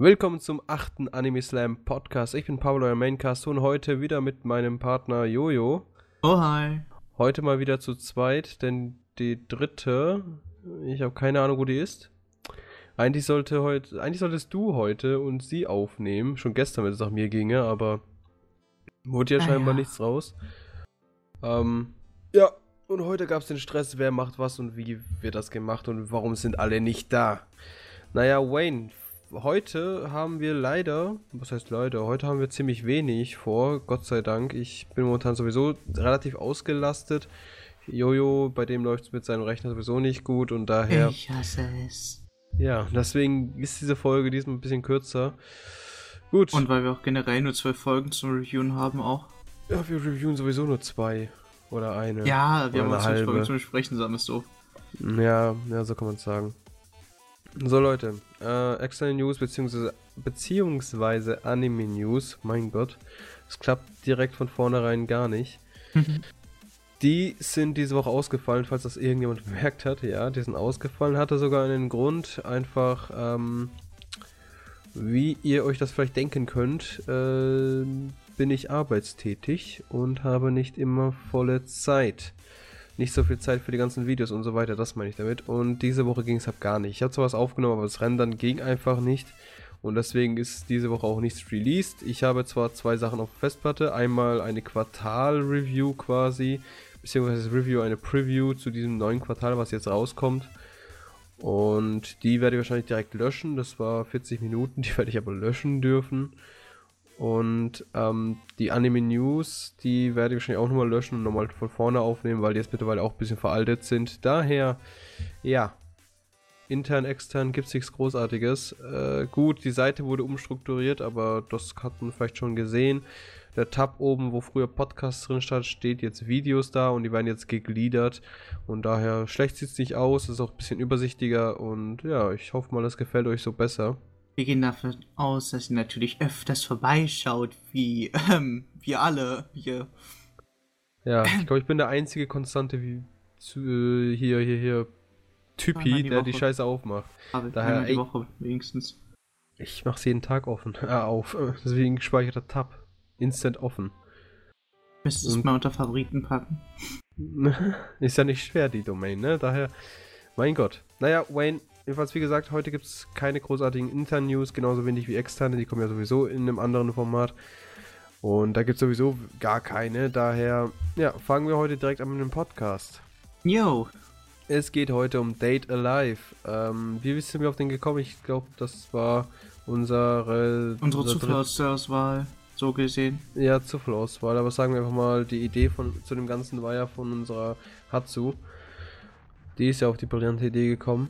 Willkommen zum achten Anime Slam Podcast. Ich bin Pablo, euer Maincast und heute wieder mit meinem Partner Jojo. Oh hi. Heute mal wieder zu zweit, denn die dritte, ich habe keine Ahnung, wo die ist. Eigentlich sollte heute, eigentlich solltest du heute und sie aufnehmen. Schon gestern, wenn es nach mir ginge, aber wurde ja Ah, scheinbar ja. nichts raus. Ähm, ja, und heute gab es den Stress, wer macht was und wie wird das gemacht und warum sind alle nicht da. Naja, Wayne, heute haben wir leider, was heißt leider, heute haben wir ziemlich wenig vor, Gott sei Dank. Ich bin momentan sowieso relativ ausgelastet. Jojo, bei dem läuft es mit seinem Rechner sowieso nicht gut und daher, Ich hasse es. ja, deswegen ist diese Folge diesmal ein bisschen kürzer. Gut, Und weil wir auch generell nur zwölf Folgen zum Reviewen haben auch. ja, wir reviewen sowieso nur zwei oder eine. Ja, wir haben auch halbe. Folgen zum Besprechen, sagen wir es so. Ja, ja, so kann man es sagen. So Leute, äh, externe News beziehungsweise, beziehungsweise Anime News, mein Gott, es klappt direkt von vornherein gar nicht. Die sind diese Woche ausgefallen, falls das irgendjemand bemerkt hat, ja, die sind ausgefallen, hatte sogar einen Grund, einfach, ähm, wie ihr euch das vielleicht denken könnt, äh, bin ich arbeitstätig und habe nicht immer volle Zeit nicht so viel Zeit für die ganzen Videos und so weiter, das meine ich damit. Und diese Woche ging es halt gar nicht. Ich habe zwar was aufgenommen, aber das Rendern ging einfach nicht. Und deswegen ist diese Woche auch nichts released. Ich habe zwar zwei Sachen auf Festplatte. Einmal eine Quartal-Review quasi, beziehungsweise Review, eine Preview zu diesem neuen Quartal, was jetzt rauskommt. Und die werde ich wahrscheinlich direkt löschen. Das war 40 Minuten, die werde ich aber löschen dürfen. Und ähm, die Anime News, die werde ich wahrscheinlich auch nochmal löschen und nochmal von vorne aufnehmen, weil die jetzt mittlerweile auch ein bisschen veraltet sind. Daher, ja, intern, extern gibt es nichts Großartiges. Äh, gut, die Seite wurde umstrukturiert, aber das hat man vielleicht schon gesehen. Der Tab oben, wo früher Podcasts drin stand, steht jetzt Videos da und die werden jetzt gegliedert. Und daher schlecht sieht es nicht aus, ist auch ein bisschen übersichtlicher und ja, ich hoffe mal, das gefällt euch so besser. Wir gehen davon aus, dass ihr natürlich öfters vorbeischaut, wie ähm, wir alle hier. Ja, ich glaube, ich bin der einzige Konstante wie zu, äh, hier, hier, hier, Typi, die der die Woche. Scheiße aufmacht. Aber Daher, die ey- Woche wenigstens. Ich mache jeden Tag offen, äh, auf. Deswegen gespeicherter Tab. Instant offen. Müsstest du es mal unter Favoriten packen. Ist ja nicht schwer, die Domain, ne? Daher, mein Gott. Naja, Wayne, jedenfalls wie gesagt, heute gibt es keine großartigen internen News, genauso wenig wie externe, die kommen ja sowieso in einem anderen Format. Und da gibt es sowieso gar keine, daher, ja, fangen wir heute direkt an mit dem Podcast. Yo, Es geht heute um Date Alive. Ähm, wie bist du mir auf den gekommen? Ich glaube, das war unsere... unsere unser Zufallsauswahl, so gesehen. Ja, Zuffallauswahl. Aber sagen wir einfach mal, die Idee von, zu dem Ganzen war ja von unserer Hatsu. Die ist ja auf die brillante Idee gekommen.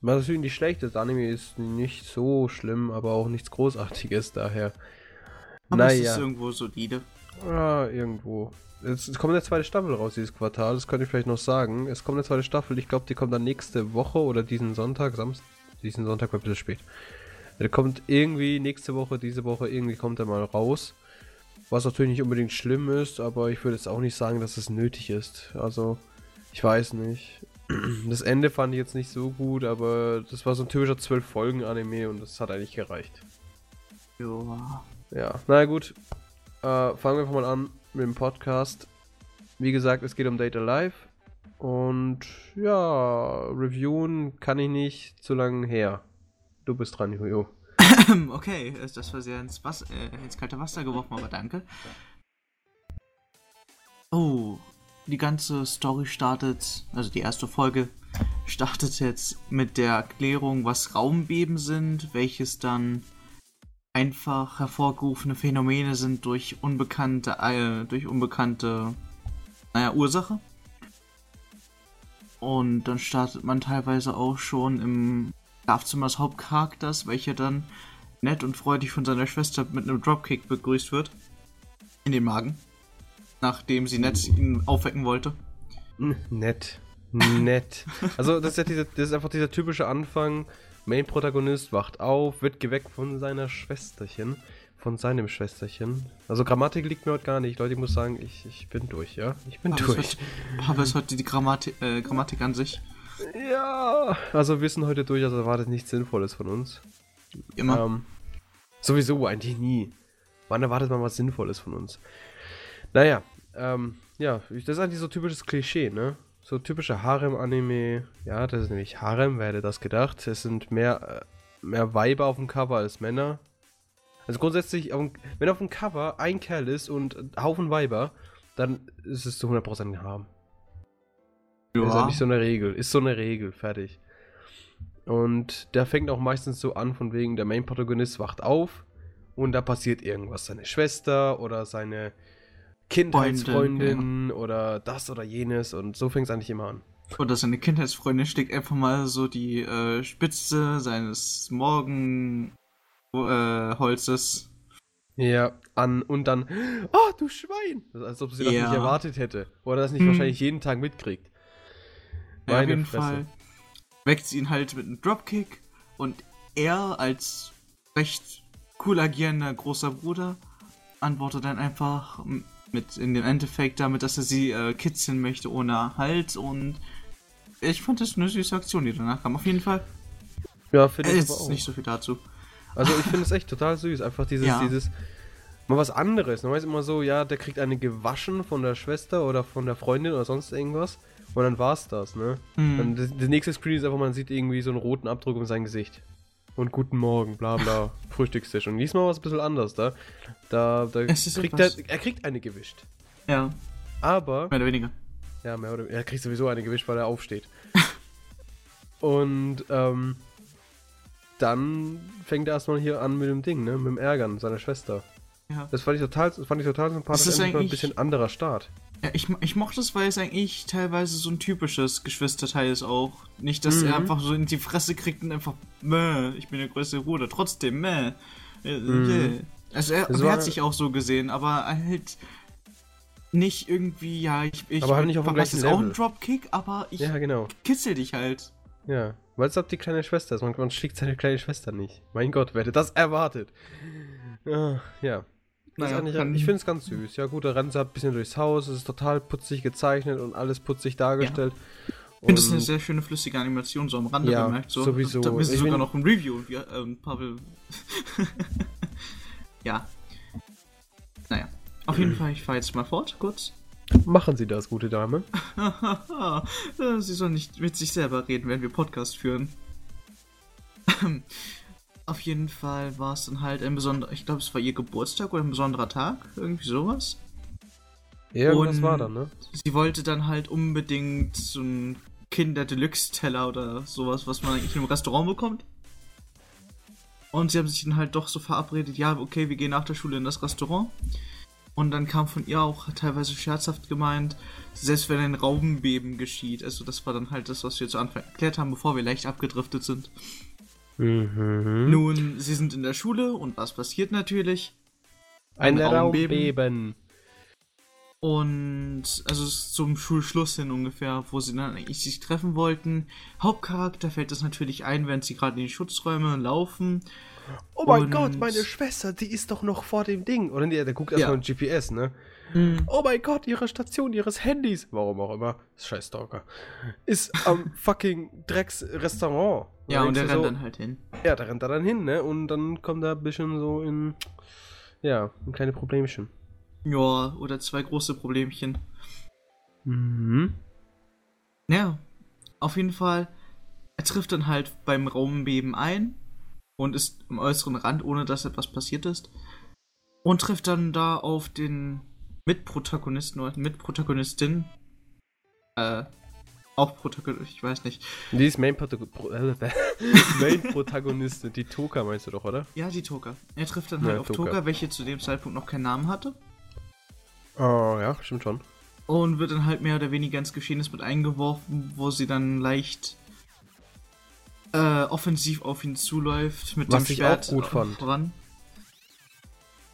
Was natürlich nicht schlecht ist. Anime ist nicht so schlimm, aber auch nichts Großartiges daher. Aber es naja. ist irgendwo solide. Ah, irgendwo. Es, es kommt eine zweite Staffel raus dieses Quartal, das könnte ich vielleicht noch sagen. Es kommt eine zweite Staffel, ich glaube, die kommt dann nächste Woche oder diesen Sonntag, Samstag, diesen Sonntag war ein bisschen spät. Der kommt irgendwie nächste Woche, diese Woche, irgendwie kommt er mal raus. Was natürlich nicht unbedingt schlimm ist, aber ich würde jetzt auch nicht sagen, dass es nötig ist. Also, ich weiß nicht. Das Ende fand ich jetzt nicht so gut, aber das war so ein typischer 12-Folgen-Anime und das hat eigentlich gereicht. Joa. Ja, na gut. Äh, fangen wir einfach mal an mit dem Podcast. Wie gesagt, es geht um Data Live. Und ja, reviewen kann ich nicht zu lange her. Du bist dran, Jojo. okay, das war sehr ins, Wasser, äh, ins kalte Wasser geworfen, aber danke. Oh, die ganze Story startet, also die erste Folge startet jetzt mit der Erklärung, was Raumbeben sind, welches dann einfach hervorgerufene Phänomene sind durch unbekannte, äh, durch unbekannte, naja, Ursache. Und dann startet man teilweise auch schon im Schlafzimmer des Hauptcharakters, welcher dann nett und freudig von seiner Schwester mit einem Dropkick begrüßt wird. In den Magen. Nachdem sie nett ihn aufwecken wollte. Nett. Nett. Also, das ist ja diese, das ist einfach dieser typische Anfang. Main-Protagonist wacht auf, wird geweckt von seiner Schwesterchen. Von seinem Schwesterchen. Also, Grammatik liegt mir heute gar nicht. Leute, ich muss sagen, ich, ich bin durch, ja? Ich bin Aber es, durch. heute, aber es heute die Grammatik, äh, Grammatik an sich. Ja, also wir sind heute durch, also erwartet nichts Sinnvolles von uns. Immer. Ähm, sowieso, eigentlich nie. Wann erwartet man was Sinnvolles von uns? Naja, ähm, ja, das ist eigentlich so typisches Klischee, ne? So typische Harem-Anime. Ja, das ist nämlich Harem, wer hätte das gedacht? Es sind mehr, äh, mehr Weiber auf dem Cover als Männer. Also grundsätzlich, wenn auf dem Cover ein Kerl ist und ein Haufen Weiber, dann ist es zu 100% ein Harem. Ist ja nicht so eine Regel. Ist so eine Regel, fertig. Und der fängt auch meistens so an, von wegen, der Main-Protagonist wacht auf und da passiert irgendwas. Seine Schwester oder seine Kindheitsfreundin oder das oder jenes und so fängt es eigentlich immer an. Oder seine Kindheitsfreundin steckt einfach mal so die äh, Spitze seines Morgenholzes. Ja, an und dann, oh, du Schwein! Als ob sie das Ja. nicht erwartet hätte. Oder das nicht Hm. wahrscheinlich jeden Tag mitkriegt. Ja, auf jeden Fresse. Fall weckt sie ihn halt mit einem Dropkick und er als recht cool agierender großer Bruder antwortet dann einfach mit in dem Endeffekt damit, dass er sie äh, kitzeln möchte ohne Halt und ich fand das eine süße Aktion, die danach kam. Auf jeden Fall. Ja, finde ich aber auch. nicht so viel dazu. Also ich finde es echt total süß. Einfach dieses, Ja. dieses, mal was anderes. Man weiß immer so, ja, der kriegt eine gewaschen von der Schwester oder von der Freundin oder sonst irgendwas. Und dann war's das, ne? Hm. Dann das, das nächste Screen ist einfach, man sieht irgendwie so einen roten Abdruck um sein Gesicht. Und guten Morgen, bla bla, Frühstückstisch. Und diesmal war es ein bisschen anders da. Da, da kriegt er, er kriegt eine gewischt. Ja, Aber, mehr oder weniger. ja, mehr oder er kriegt sowieso eine gewischt, weil er aufsteht. Und, ähm, dann fängt er erstmal hier an mit dem Ding, ne? Mit dem Ärgern seiner Schwester. Ja. Das fand ich total, das fand ich total sympathisch. Das ist ein bisschen anderer Start. Ja, ich, ich mochte es, weil es eigentlich teilweise so ein typisches Geschwisterteil ist auch. Nicht, dass er Mhm. einfach so in die Fresse kriegt und einfach, meh, ich bin der größte Bruder, trotzdem, meh. Äh, Mhm. yeah. Also er, er hat sich auch so gesehen, aber halt nicht irgendwie, ja, ich, ich Aber halt nicht auf dem gleichen jetzt auch Level. einen Dropkick, aber ich Ja, genau. kitzel dich halt. Ja. Weil es halt die kleine Schwester ist. Man, man schlägt seine kleine Schwester nicht. Mein Gott, wer hätte das erwartet? Ja. Ja. Naja, ich finde es ganz süß. Ja, gut, da rennt sie halt ein bisschen durchs Haus. Es ist total putzig gezeichnet und alles putzig dargestellt. Ich finde das eine sehr schöne flüssige Animation, so am Rande Ja, bemerkt. So. sowieso. Da ist Ich sogar noch ein Review. Wir, ähm, Pavel. ja. Naja. Auf jeden Fall, ich fahre jetzt mal fort, kurz. Machen Sie das, gute Dame. Sie soll nicht mit sich selber reden, wenn wir Podcast führen. Auf jeden Fall war es dann halt ein besonderer, ich glaube, es war ihr Geburtstag oder ein besonderer Tag, irgendwie sowas. Irgendwas Und- war da, ne? Sie wollte dann halt unbedingt so einen Kinder-Deluxe-Teller oder sowas, was man eigentlich im Restaurant bekommt. Und sie haben sich dann halt doch so verabredet, ja, okay, wir gehen nach der Schule in das Restaurant. Und dann kam von ihr auch teilweise scherzhaft gemeint, selbst wenn ein Raubenbeben geschieht. Also das war dann halt das, was wir zu Anfang erklärt haben, bevor wir leicht abgedriftet sind. Mhm. Nun, sie sind in der Schule und was passiert natürlich? Ein Raumbeben. Raumbeben. Und also es ist zum Schulschluss hin ungefähr, wo sie dann eigentlich sich treffen wollten. Hauptcharakter fällt das natürlich ein, während sie gerade in die Schutzräume laufen. Oh mein Und- Gott, meine Schwester, die ist doch noch vor dem Ding. Oder nee, der guckt erstmal Ja. im GPS, ne? Oh mein Gott, ihre Station ihres Handys, warum auch immer, scheiß Stalker, ist am fucking Drecksrestaurant. Ja, und der rennt so, dann halt hin. Ja, da rennt er dann hin, ne? Und dann kommt er ein bisschen so in, ja, ein kleine Problemchen. Ja, oder zwei große Problemchen. Mhm. Ja, auf jeden Fall, er trifft dann halt beim Raumbeben ein und ist am äußeren Rand, ohne dass etwas passiert ist. Und trifft dann da auf den Mitprotagonisten oder Mitprotagonistin. Äh, auch Protagonist, ich weiß nicht. Die ist Main, Protago Pro äh, Main Protagonistin, die Toka meinst du doch, oder? Ja, die Toka. Er trifft dann halt Ja, auf Toka. Toka, welche zu dem Zeitpunkt noch keinen Namen hatte. Oh, ja, stimmt schon. Und wird dann halt mehr oder weniger ins Geschehnis mit eingeworfen, wo sie dann leicht äh, offensiv auf ihn zuläuft mit Was dem ich Schwert auch gut fand. voran.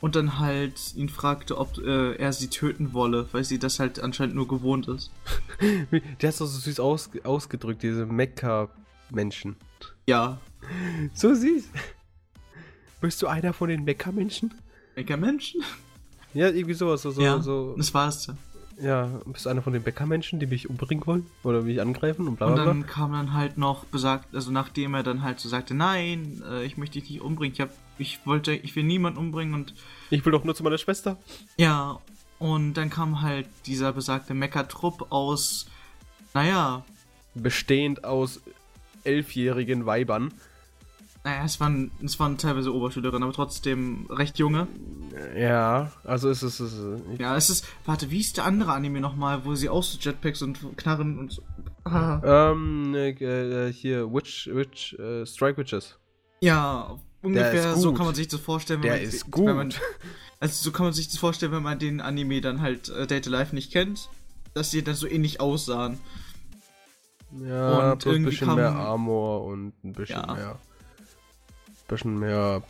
Und dann halt ihn fragte, ob äh, er sie töten wolle, weil sie das halt anscheinend nur gewohnt ist. Der hat doch so süß aus, ausgedrückt, diese Mekka-Menschen. Ja, So süß. Bist du einer von den Mekka-Menschen? Mensch? Ja, irgendwie sowas, so, so, ja, so. das war es. Ja, bist du einer von den Bäckermenschen, die mich umbringen wollen? Oder mich angreifen und bla Und bla bla? dann kam dann halt noch besagt, also nachdem er dann halt so sagte, nein, äh, ich möchte dich nicht umbringen, ich hab, ich wollte, ich will niemanden umbringen und Ich will doch nur zu meiner Schwester. ja, und dann kam halt dieser besagte Mecha-Trupp aus, naja, Bestehend aus elfjährigen Weibern. Naja, es waren, es waren teilweise Oberschülerinnen, aber trotzdem recht junge. Ja, also es ist. Es ist Ja, es ist, warte, wie ist der andere Anime nochmal, wo sie auch so Jetpacks und Knarren und so, ah. ähm, äh, äh, hier, Witch, Witch, äh, Strike Witches. Ja, ungefähr so gut. kann man sich das vorstellen. Der man, ist Wenn man, gut. also so kann man sich das vorstellen, wenn man den Anime dann halt äh, Date Life nicht kennt, dass die dann so ähnlich aussahen. Ja, Und ein bisschen kam- mehr Armor und ein bisschen Ja. mehr. Bisschen mehr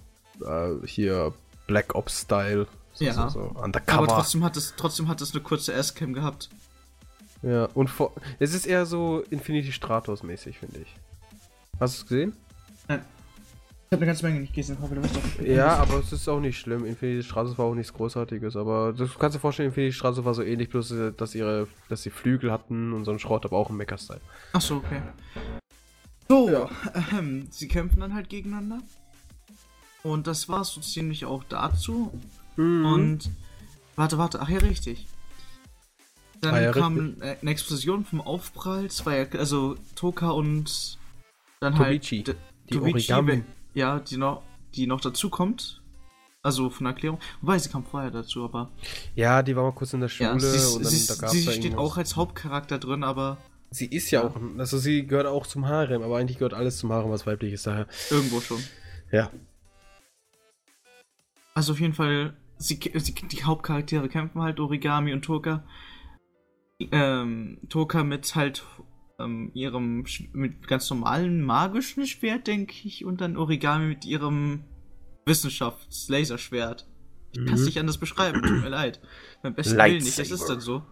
äh, hier Black Ops Style. So, Ja. so, so. Aber Undercover. trotzdem hat es trotzdem hat es eine kurze S-Cam gehabt. Ja, und vor, es ist eher so Infinity Stratos mäßig, finde ich. Hast du es gesehen? Ich habe eine ganze Menge nicht gesehen, du doch. Ja, aber es ist auch nicht schlimm. Infinity Stratos war auch nichts Großartiges, aber du kannst dir vorstellen, Infinity Stratos war so ähnlich, bloß äh, dass ihre, dass sie Flügel hatten und so ein Schrott, aber auch im Mecha-Style. Ach so, okay. So, Ja. ähm, sie kämpfen dann halt gegeneinander. Und das war so ziemlich auch dazu. Mhm. Und warte, warte, ach ja, richtig. Dann Ah ja, kam äh, eine Explosion vom Aufprall, ja, also Toka und dann halt Tobichi, d- die Tobichi, Origami. ja, die noch, die noch dazu kommt. Also von Erklärung. Wobei, sie kam vorher dazu, aber. Ja, die war mal kurz in der Schule Ja, sie, und dann sie, da gab's sie da steht auch als Hauptcharakter drin, aber Sie ist ja, Ja. auch, also sie gehört auch zum Harem, aber eigentlich gehört alles zum Harem, was weiblich ist, daher. irgendwo schon. Ja. Also auf jeden Fall, sie, sie, die Hauptcharaktere kämpfen halt, Origami und Toka. Ähm, Toka mit halt ähm, ihrem, mit ganz normalen magischen Schwert, denke ich, und dann Origami mit ihrem Wissenschafts-Laserschwert. Ich kann es Mhm. nicht anders beschreiben, tut mir leid. Beim besten Willen nicht, das ist dann so.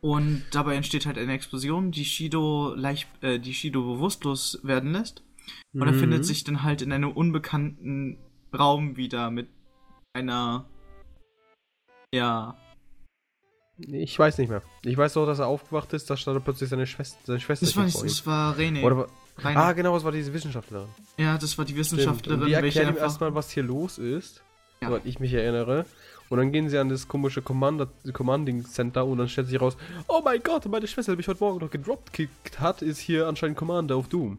Und dabei entsteht halt eine Explosion, die Shido leicht, äh, die Shido bewusstlos werden lässt. Und er Mhm. findet sich dann halt in einem unbekannten Raum wieder mit einer. Ja. Ich weiß nicht mehr. Ich weiß doch, dass er aufgewacht ist, da stand plötzlich seine Schwester, seine Schwester Das war, nicht, das war René. Oder, Rainer. ah, genau, es war diese Wissenschaftlerin. ja, das war die. Wissenschaftlerin, Und die erklärt ihm erstmal, was hier los ist, Ja. soweit ich mich erinnere. Und dann gehen sie an das komische Commander, Commanding Center und dann stellt sich raus, oh mein Gott, meine Schwester, die mich heute Morgen noch gedropkickt hat, ist hier anscheinend Commander auf Doom.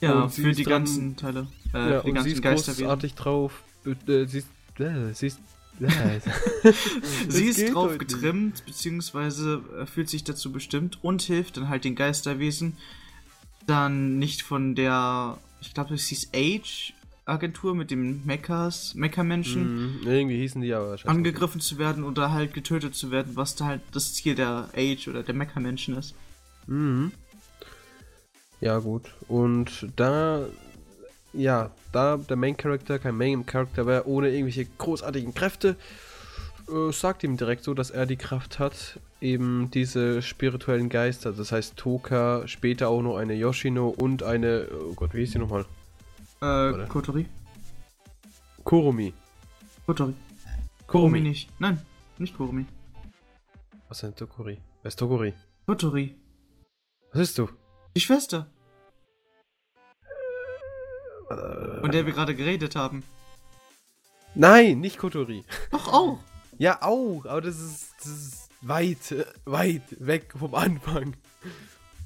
ja, und sie für ist die dran- ganzen Teile. Äh, ja, für die und sie ganzen ist Geisterwesen. großartig drauf. Äh, sie ist, sie ist, Sie ist drauf nicht. getrimmt, beziehungsweise äh, fühlt sich dazu bestimmt und hilft dann halt den Geisterwesen. Dann nicht von der, ich glaube, es hieß Age Agentur mit dem Mechas, Mecha-Menschen. Mhm, irgendwie hießen die aber. angegriffen zu werden oder halt getötet zu werden, was da halt das Ziel der Age oder der Mecha-Menschen ist. Mhm. Ja, gut. Und da, ja, da der Main Character kein Main Character wäre, ohne irgendwelche großartigen Kräfte, äh, sagt ihm direkt so, dass er die Kraft hat, eben diese spirituellen Geister, das heißt Toka, später auch noch eine Yoshino und eine, oh Gott, wie hieß die nochmal? Äh. Kotori? Kurumi. Kotori. Kurumi nicht. Nein, nicht Kurumi. Was ist denn Tokuri? Wer ist Tokuri? Kotori. Was bist du? Die Schwester, von der wir gerade geredet haben. nein, nicht Kotori. Doch auch. Ja, auch, aber das ist, das ist weit, äh, weit weg vom Anfang.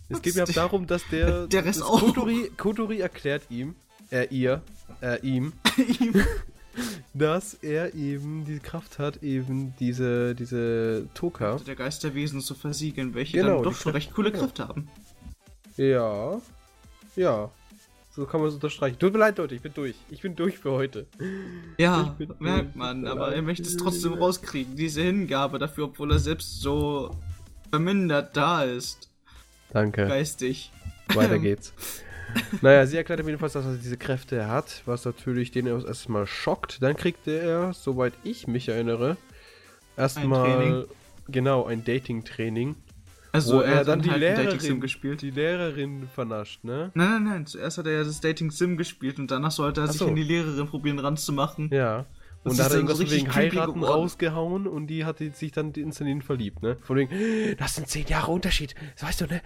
Es geht mir darum, dass der. Der Rest auch. Kotori, Kotori erklärt ihm, äh, ihr, äh, ihm, dass er eben die Kraft hat, eben diese, diese Toka. der Geisterwesen zu versiegeln, welche Genau, dann doch schon recht coole ja. Kräfte haben. Ja. Ja. So kann man es unterstreichen. Tut mir leid, Leute, ich bin durch. Ich bin durch für heute. Ja, merkt man, aber er möchte es trotzdem rauskriegen, diese Hingabe dafür, obwohl er selbst so vermindert da ist, Danke. geistig. Weiter geht's. naja, sie erklärt ihm jedenfalls, dass er diese Kräfte hat, was natürlich den erstmal schockt. Dann kriegt er, soweit ich mich erinnere, erstmal genau ein Dating-Training, Also wo er, er hat dann die halt ein Dating Sim Lehrerin gespielt. die Lehrerin vernascht, ne? Nein, nein, nein. Zuerst hat er ja das Dating Sim gespielt und danach sollte er Ach sich so. an die Lehrerin probieren ranzumachen. Ja. Und da hat er irgendwas so wegen Heiraten geworden. rausgehauen und die hat sich dann instant in verliebt, ne? Von wegen, das sind zehn Jahre Unterschied, das weißt du, ne?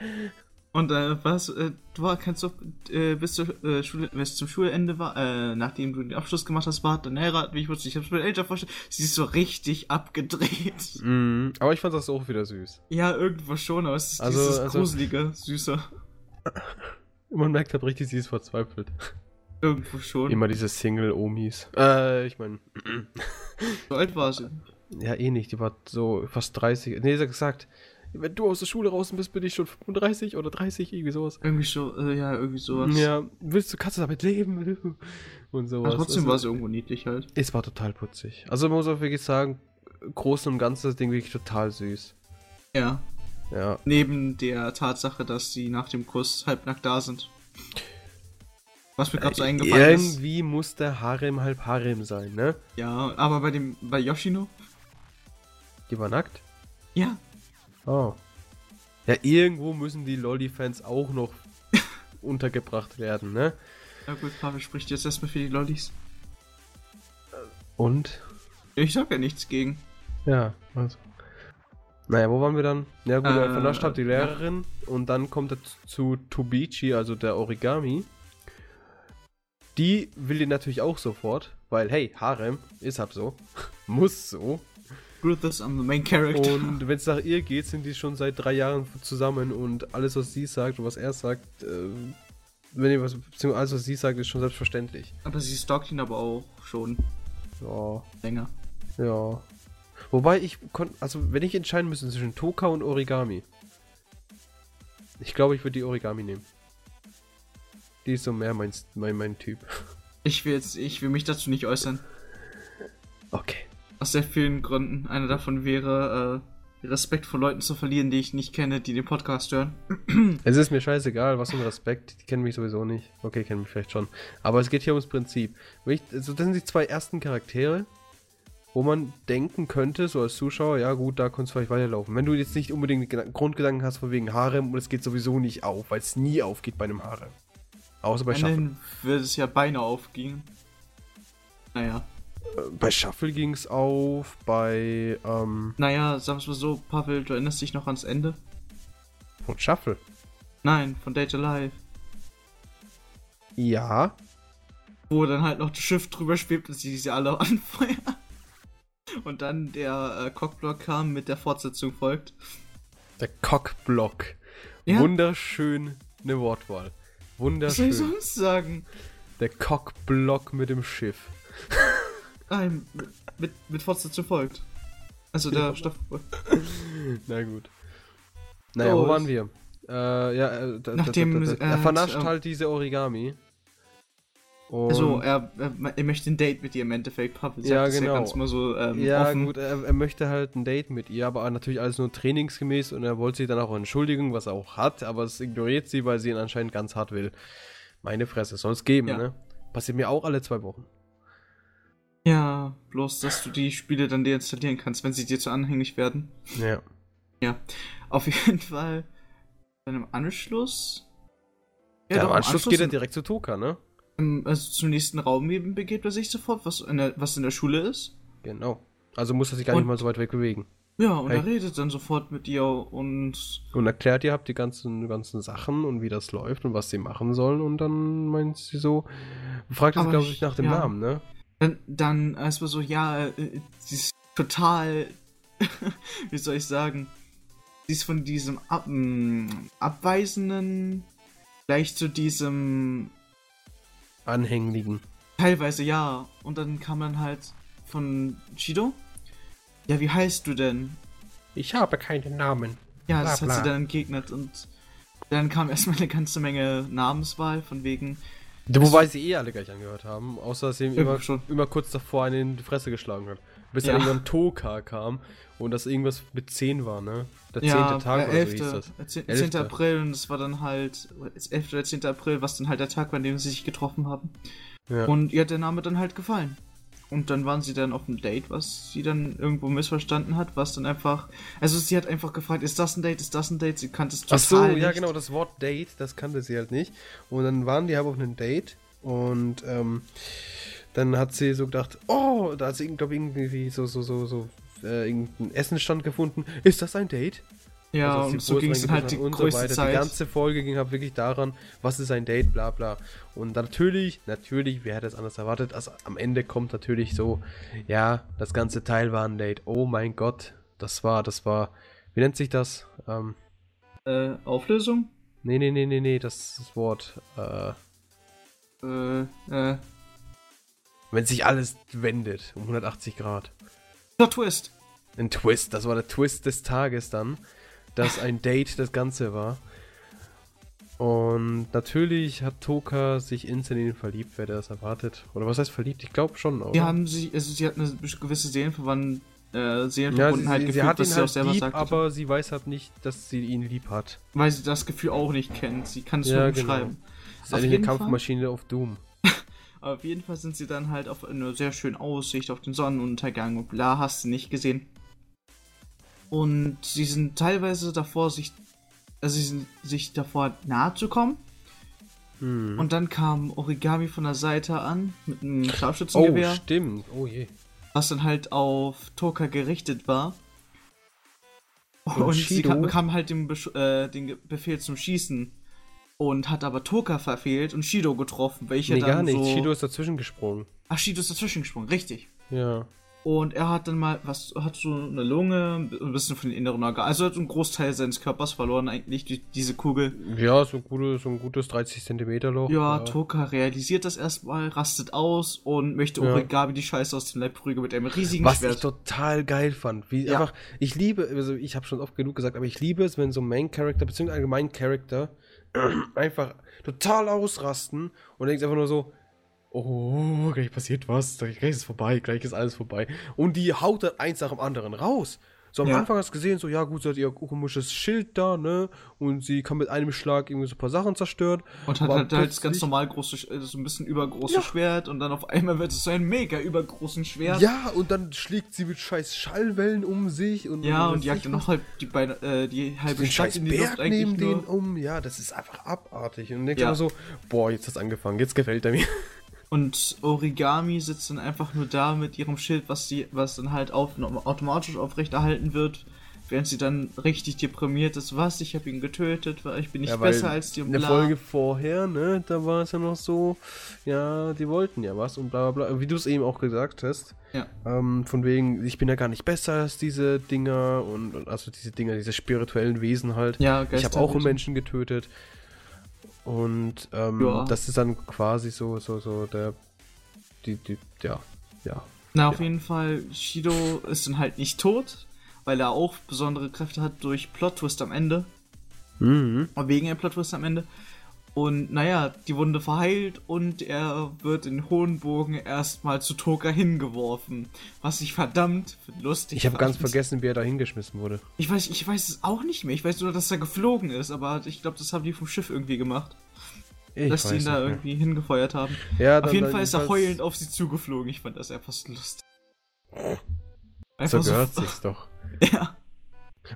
Und äh, was, äh, du war, kannst du äh, bis, zur, äh, Schule, bis zum Schulende war, äh, nachdem du den Abschluss gemacht hast, war dann heiraten, wie ich wusste, ich hab's mir Eltern vorgestellt, sie ist so richtig abgedreht. Mm, aber ich fand das auch wieder süß. Ja, irgendwo schon, aber es ist also, dieses also, gruselige, süße. Man merkt halt richtig, sie ist verzweifelt. Irgendwo schon. Immer diese Single-Omis. Äh, ich meine. so alt war sie. Ja, eh nicht. Die war so fast 30. Nee, sie hat gesagt, wenn du aus der Schule raus bist, bin ich schon 35 oder 30, irgendwie sowas. Irgendwie so, äh, ja, irgendwie sowas. Ja, willst du, kannst du damit leben? Und sowas. Aber trotzdem also, war es irgendwo niedlich halt. Es war total putzig. Also man muss auch wirklich sagen, großen und ganzen das Ding wirklich total süß. Ja. Ja. Neben der Tatsache, dass sie nach dem Kuss halbnackt da sind. Was mir gerade so äh, eingefallen Irgendwie ist. Irgendwie muss der Harem halb Harem sein, ne? Ja, aber bei dem, bei Yoshino? Die war nackt? Ja. Oh. Ja, irgendwo müssen die Lolli-Fans auch noch untergebracht werden, ne? Na gut, Pavel spricht jetzt erstmal für die Lollis. Und? Ich sag ja nichts gegen. Ja, also. Naja, wo waren wir dann? Ja gut, äh, vernascht hat die Lehrerin ja. und dann kommt er zu Tobichi, also der Origami. Die will ihn natürlich auch sofort, weil hey, Harem ist halt so. Muss so. Brutus am main character. Und wenn es nach ihr geht, sind die schon seit drei Jahren zusammen und alles, was sie sagt und was er sagt, äh, wenn ihr was, beziehungsweise alles, was sie sagt, ist schon selbstverständlich. Aber sie stalkt ihn aber auch schon. Ja. Länger. Ja. Wobei ich konnte, also wenn ich entscheiden müsste zwischen Toka und Origami. Ich glaube, ich würde die Origami nehmen. Die ist so mehr mein, mein, mein Typ. Ich will jetzt, ich will mich dazu nicht äußern. Okay. Aus sehr vielen Gründen. Einer davon wäre, äh, Respekt vor Leuten zu verlieren, die ich nicht kenne, die den Podcast hören. Es ist mir scheißegal, was für ein Respekt. Die kennen mich sowieso nicht. Okay, kennen mich vielleicht schon. Aber es geht hier ums Prinzip. Also das sind die zwei ersten Charaktere, wo man denken könnte, so als Zuschauer, ja gut, da kannst du vielleicht weiterlaufen. Wenn du jetzt nicht unbedingt Grundgedanken hast von wegen Harem und es geht sowieso nicht auf, weil es nie aufgeht bei einem Harem. Außer bei Shuffle. Dann wird es ja beinahe aufgehen. Naja. Bei Shuffle ging es auf, bei. Ähm naja, sagen wir mal so, Pavel, du erinnerst dich noch ans Ende? Von Shuffle? Nein, von Date Alive. Ja. Wo dann halt noch das Schiff drüber schwebt und sie sie alle anfeuern. Und dann der äh, Cockblock kam mit der Fortsetzung folgt. Der Cockblock. Ja? Wunderschön eine Wortwahl. Wunderschön. Was soll ich sonst sagen? Der Cockblock mit dem Schiff. Nein, mit, mit Fortsetzung folgt. Also der ja. Stoff. Na gut. Naja, oh, wo waren wir? Äh, ja, äh, Nachdem, er, er vernascht ähm, halt diese Origami. Und also, er, er, er, möchte ein Date mit ihr im Endeffekt. Pavel ja, genau. Ja, ganz mal so ähm, ja offen. gut, er, er, möchte halt ein Date mit ihr, aber natürlich alles nur trainingsgemäß und er wollte sich dann auch entschuldigen, was er auch hat, aber es ignoriert sie, weil sie ihn anscheinend ganz hart will. Meine Fresse, soll es geben, ja. ne? Passiert mir auch alle zwei Wochen. Ja, bloß, dass du die Spiele dann deinstallieren kannst, wenn sie dir zu anhänglich werden. Ja. Ja, auf jeden Fall. Dann im Anschluss. Ja, ja im Anschluss, Anschluss geht er direkt zu Toka, ne? also zum nächsten Raum eben begeht er sich sofort, was in der, was in der Schule ist. Genau. Also muss er sich gar und, nicht mal so weit weg bewegen. Ja, und hey. er redet dann sofort mit ihr und. Und erklärt ihr habt die ganzen, ganzen Sachen und wie das läuft und was sie machen sollen und dann meint sie so. Fragt sie, glaube ich, nach dem ja. Namen, ne? Dann, dann erstmal so, ja, äh, sie ist total. wie soll ich sagen? Sie ist von diesem Ab abweisenden gleich zu diesem Anhängligen. Teilweise ja. Und dann kam dann halt von Chido. Ja, wie heißt du denn? Ich habe keinen Namen. Ja, das bla, hat sie dann entgegnet und dann kam erstmal eine ganze Menge Namenswahl von wegen. Wobei sie eh alle gleich angehört haben, außer dass sie ihm immer, immer kurz davor einen in die Fresse geschlagen hat. Bis ja. dann irgendwann Toka kam und das irgendwas mit 10 war, ne? Der 10. Ja, Tag oder 11. so hieß das. 10. 10. April und es war dann halt 11. oder 10. April, was dann halt der Tag war, an dem sie sich getroffen haben. Ja. Und ihr hat der Name dann halt gefallen. Und dann waren sie dann auf einem Date, was sie dann irgendwo missverstanden hat, was dann einfach. Also sie hat einfach gefragt, ist das ein Date, ist das ein Date? Sie kannte es total Ach so, nicht. ja genau, das Wort Date, das kannte sie halt nicht. Und dann waren die halt auf einem Date und ähm, dann hat sie so gedacht, oh, da hat sie, glaube irgendwie so, so, so, so, äh, irgendeinen Essenstand gefunden. Ist das ein Date? Ja, Also, und als so ging es halt die größte Die Zeit. ganze Folge ging halt wirklich daran, was ist ein Date, bla bla. Und natürlich, natürlich, wer hätte es anders erwartet, also am Ende kommt natürlich so, ja, das ganze Teil war ein Date. Oh mein Gott, das war, das war, wie nennt sich das? Ähm, Äh, Auflösung? nee, nee, nee, nee, nee, das das Wort. Äh, Äh, äh. wenn sich alles wendet, um 180 Grad. Der Twist. Ein Twist, das war der Twist des Tages dann, dass ein Date das Ganze war. Und natürlich hat Toka sich instant in ihn verliebt, wer das erwartet. Oder was heißt verliebt? Ich glaube schon, oder? Die haben sie, also sie hat eine gewisse Seelenverwandt, äh, ja, sie, Seelenverbundenheit sie, sie gefühlt, ihn was sie auch halt selber lieb, sagt. aber sie weiß halt nicht, dass sie ihn lieb hat. weil sie das Gefühl auch nicht kennt. Sie kann es Ja, nur genau. beschreiben. Das ist Auf eine jeden Fall. Kampfmaschine auf Doom. Aber auf jeden Fall sind sie dann halt auf eine sehr schöne Aussicht auf den Sonnenuntergang und bla, hast du nicht gesehen. Und sie sind teilweise davor, sich, also sie sind sich davor nahe zu kommen. Hm. Und dann kam Origami von der Seite an mit einem Oh, Scharfschützengewehr, stimmt. Oh je. was dann halt auf Toka gerichtet war. Und Und, sie kam, bekam halt den, äh, den Befehl zum Schießen. Und hat aber Toka verfehlt und Shido getroffen, welcher Nee, dann gar nicht. so... Shido ist dazwischen gesprungen. Ach, Shido ist dazwischen gesprungen, richtig. Ja. Und er hat dann mal, was, hat so eine Lunge, ein bisschen von den inneren Organen, also hat einen Großteil seines Körpers verloren eigentlich durch diese Kugel. Ja, so ein, gute, so ein gutes 30 Zentimeter Loch. Ja, Toka realisiert das erstmal, rastet aus und möchte Ja. Origami die Scheiße aus dem Leib prügeln mit einem riesigen Was ich Schwert. total geil fand. Wie Ja. einfach, ich liebe, also ich habe schon oft genug gesagt, aber ich liebe es, wenn so Main Character, beziehungsweise allgemein Character, einfach total ausrasten und denkst einfach nur so, oh, gleich passiert was, gleich ist es vorbei, gleich ist alles vorbei. Und die haut dann eins nach dem anderen raus. So am Ja. Anfang hast du gesehen, so, ja gut, sie hat ihr komisches Schild da, ne? Und sie kann mit einem Schlag irgendwie so ein paar Sachen zerstören. Und hat halt, halt das ganz normal große, äh, so ein bisschen übergroße Ja. Schwert und dann auf einmal wird es so ein mega übergroßen Schwert. Ja, und dann schlägt sie mit scheiß Schallwellen um sich und Ja, und weiß jagt dann noch halt die, Beine, äh, die halbe den Stadt in die Luft Berg eigentlich neben nur. den um. Ja, das ist einfach abartig. Und dann denkst Ja. du immer so, boah, jetzt hat's angefangen, jetzt gefällt er mir. Und Origami sitzt dann einfach nur da mit ihrem Schild, was sie, was dann halt auf, automatisch aufrechterhalten wird, während sie dann richtig deprimiert ist. Was? Ich habe ihn getötet, weil ich bin nicht Ja, besser als die und In der bla. Folge vorher, ne, da war es ja noch so, ja, die wollten ja was und bla bla bla. Wie du es eben auch gesagt hast. Ja. Ähm, von wegen, ich bin ja gar nicht besser als diese Dinger und, und also diese Dinger, diese spirituellen Wesen halt. Ja, ich habe auch. Menschen getötet. Und ähm, Ja. das ist dann quasi so, so, so der, die, die, ja, ja. Na, auf Ja. jeden Fall, Shido ist dann halt nicht tot, weil er auch besondere Kräfte hat durch Plot-Twist am Ende. Mhm. Oder Wegen einem Plot-Twist am Ende. Und naja, die Wunde verheilt und er wird in hohen Bogen erstmal zu Toka hingeworfen. Was ich verdammt lustig Ich habe ganz vergessen, wie er da hingeschmissen wurde. Ich weiß, ich weiß es auch nicht mehr. Ich weiß nur, dass er geflogen ist, aber ich glaube, das haben die vom Schiff irgendwie gemacht. Ich dass sie ihn da mehr. irgendwie hingefeuert haben. Ja, Auf jeden Fall ist er heulend auf sie zugeflogen. Ich fand das einfach so lustig. So Einfach so. gehört sich's doch. Ja.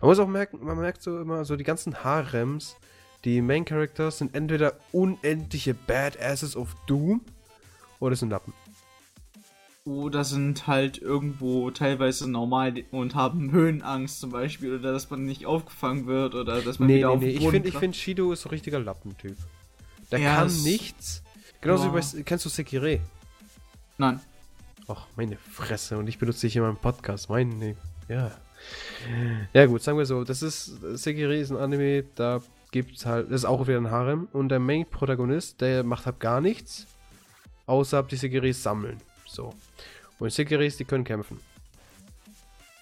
Man muss auch merken, man merkt so immer, so die ganzen Harems, die Main Characters sind entweder unendliche Badasses of Doom oder sind Lappen. Oder sind halt irgendwo teilweise normal und haben Höhenangst zum Beispiel. Oder dass man nicht aufgefangen wird. Oder dass man Nee, wieder nee, auf nee. Ich finde, ich klappt. find, Shido ist so ein richtiger Lappentyp. Der Ja, kann nichts. Genauso Ja. wie bei. Kennst du Sekire? Nein. Ach, meine Fresse. Und ich benutze dich in meinem Podcast. Meine. Ja. Ja, gut, sagen wir so. Das ist. Sekire ist ein Anime, da gibt's halt. Das ist auch wieder ein Harem. Und der Main-Protagonist, der macht halt gar nichts. Außer die Sekiris sammeln. So. Und Sekiris, die können kämpfen.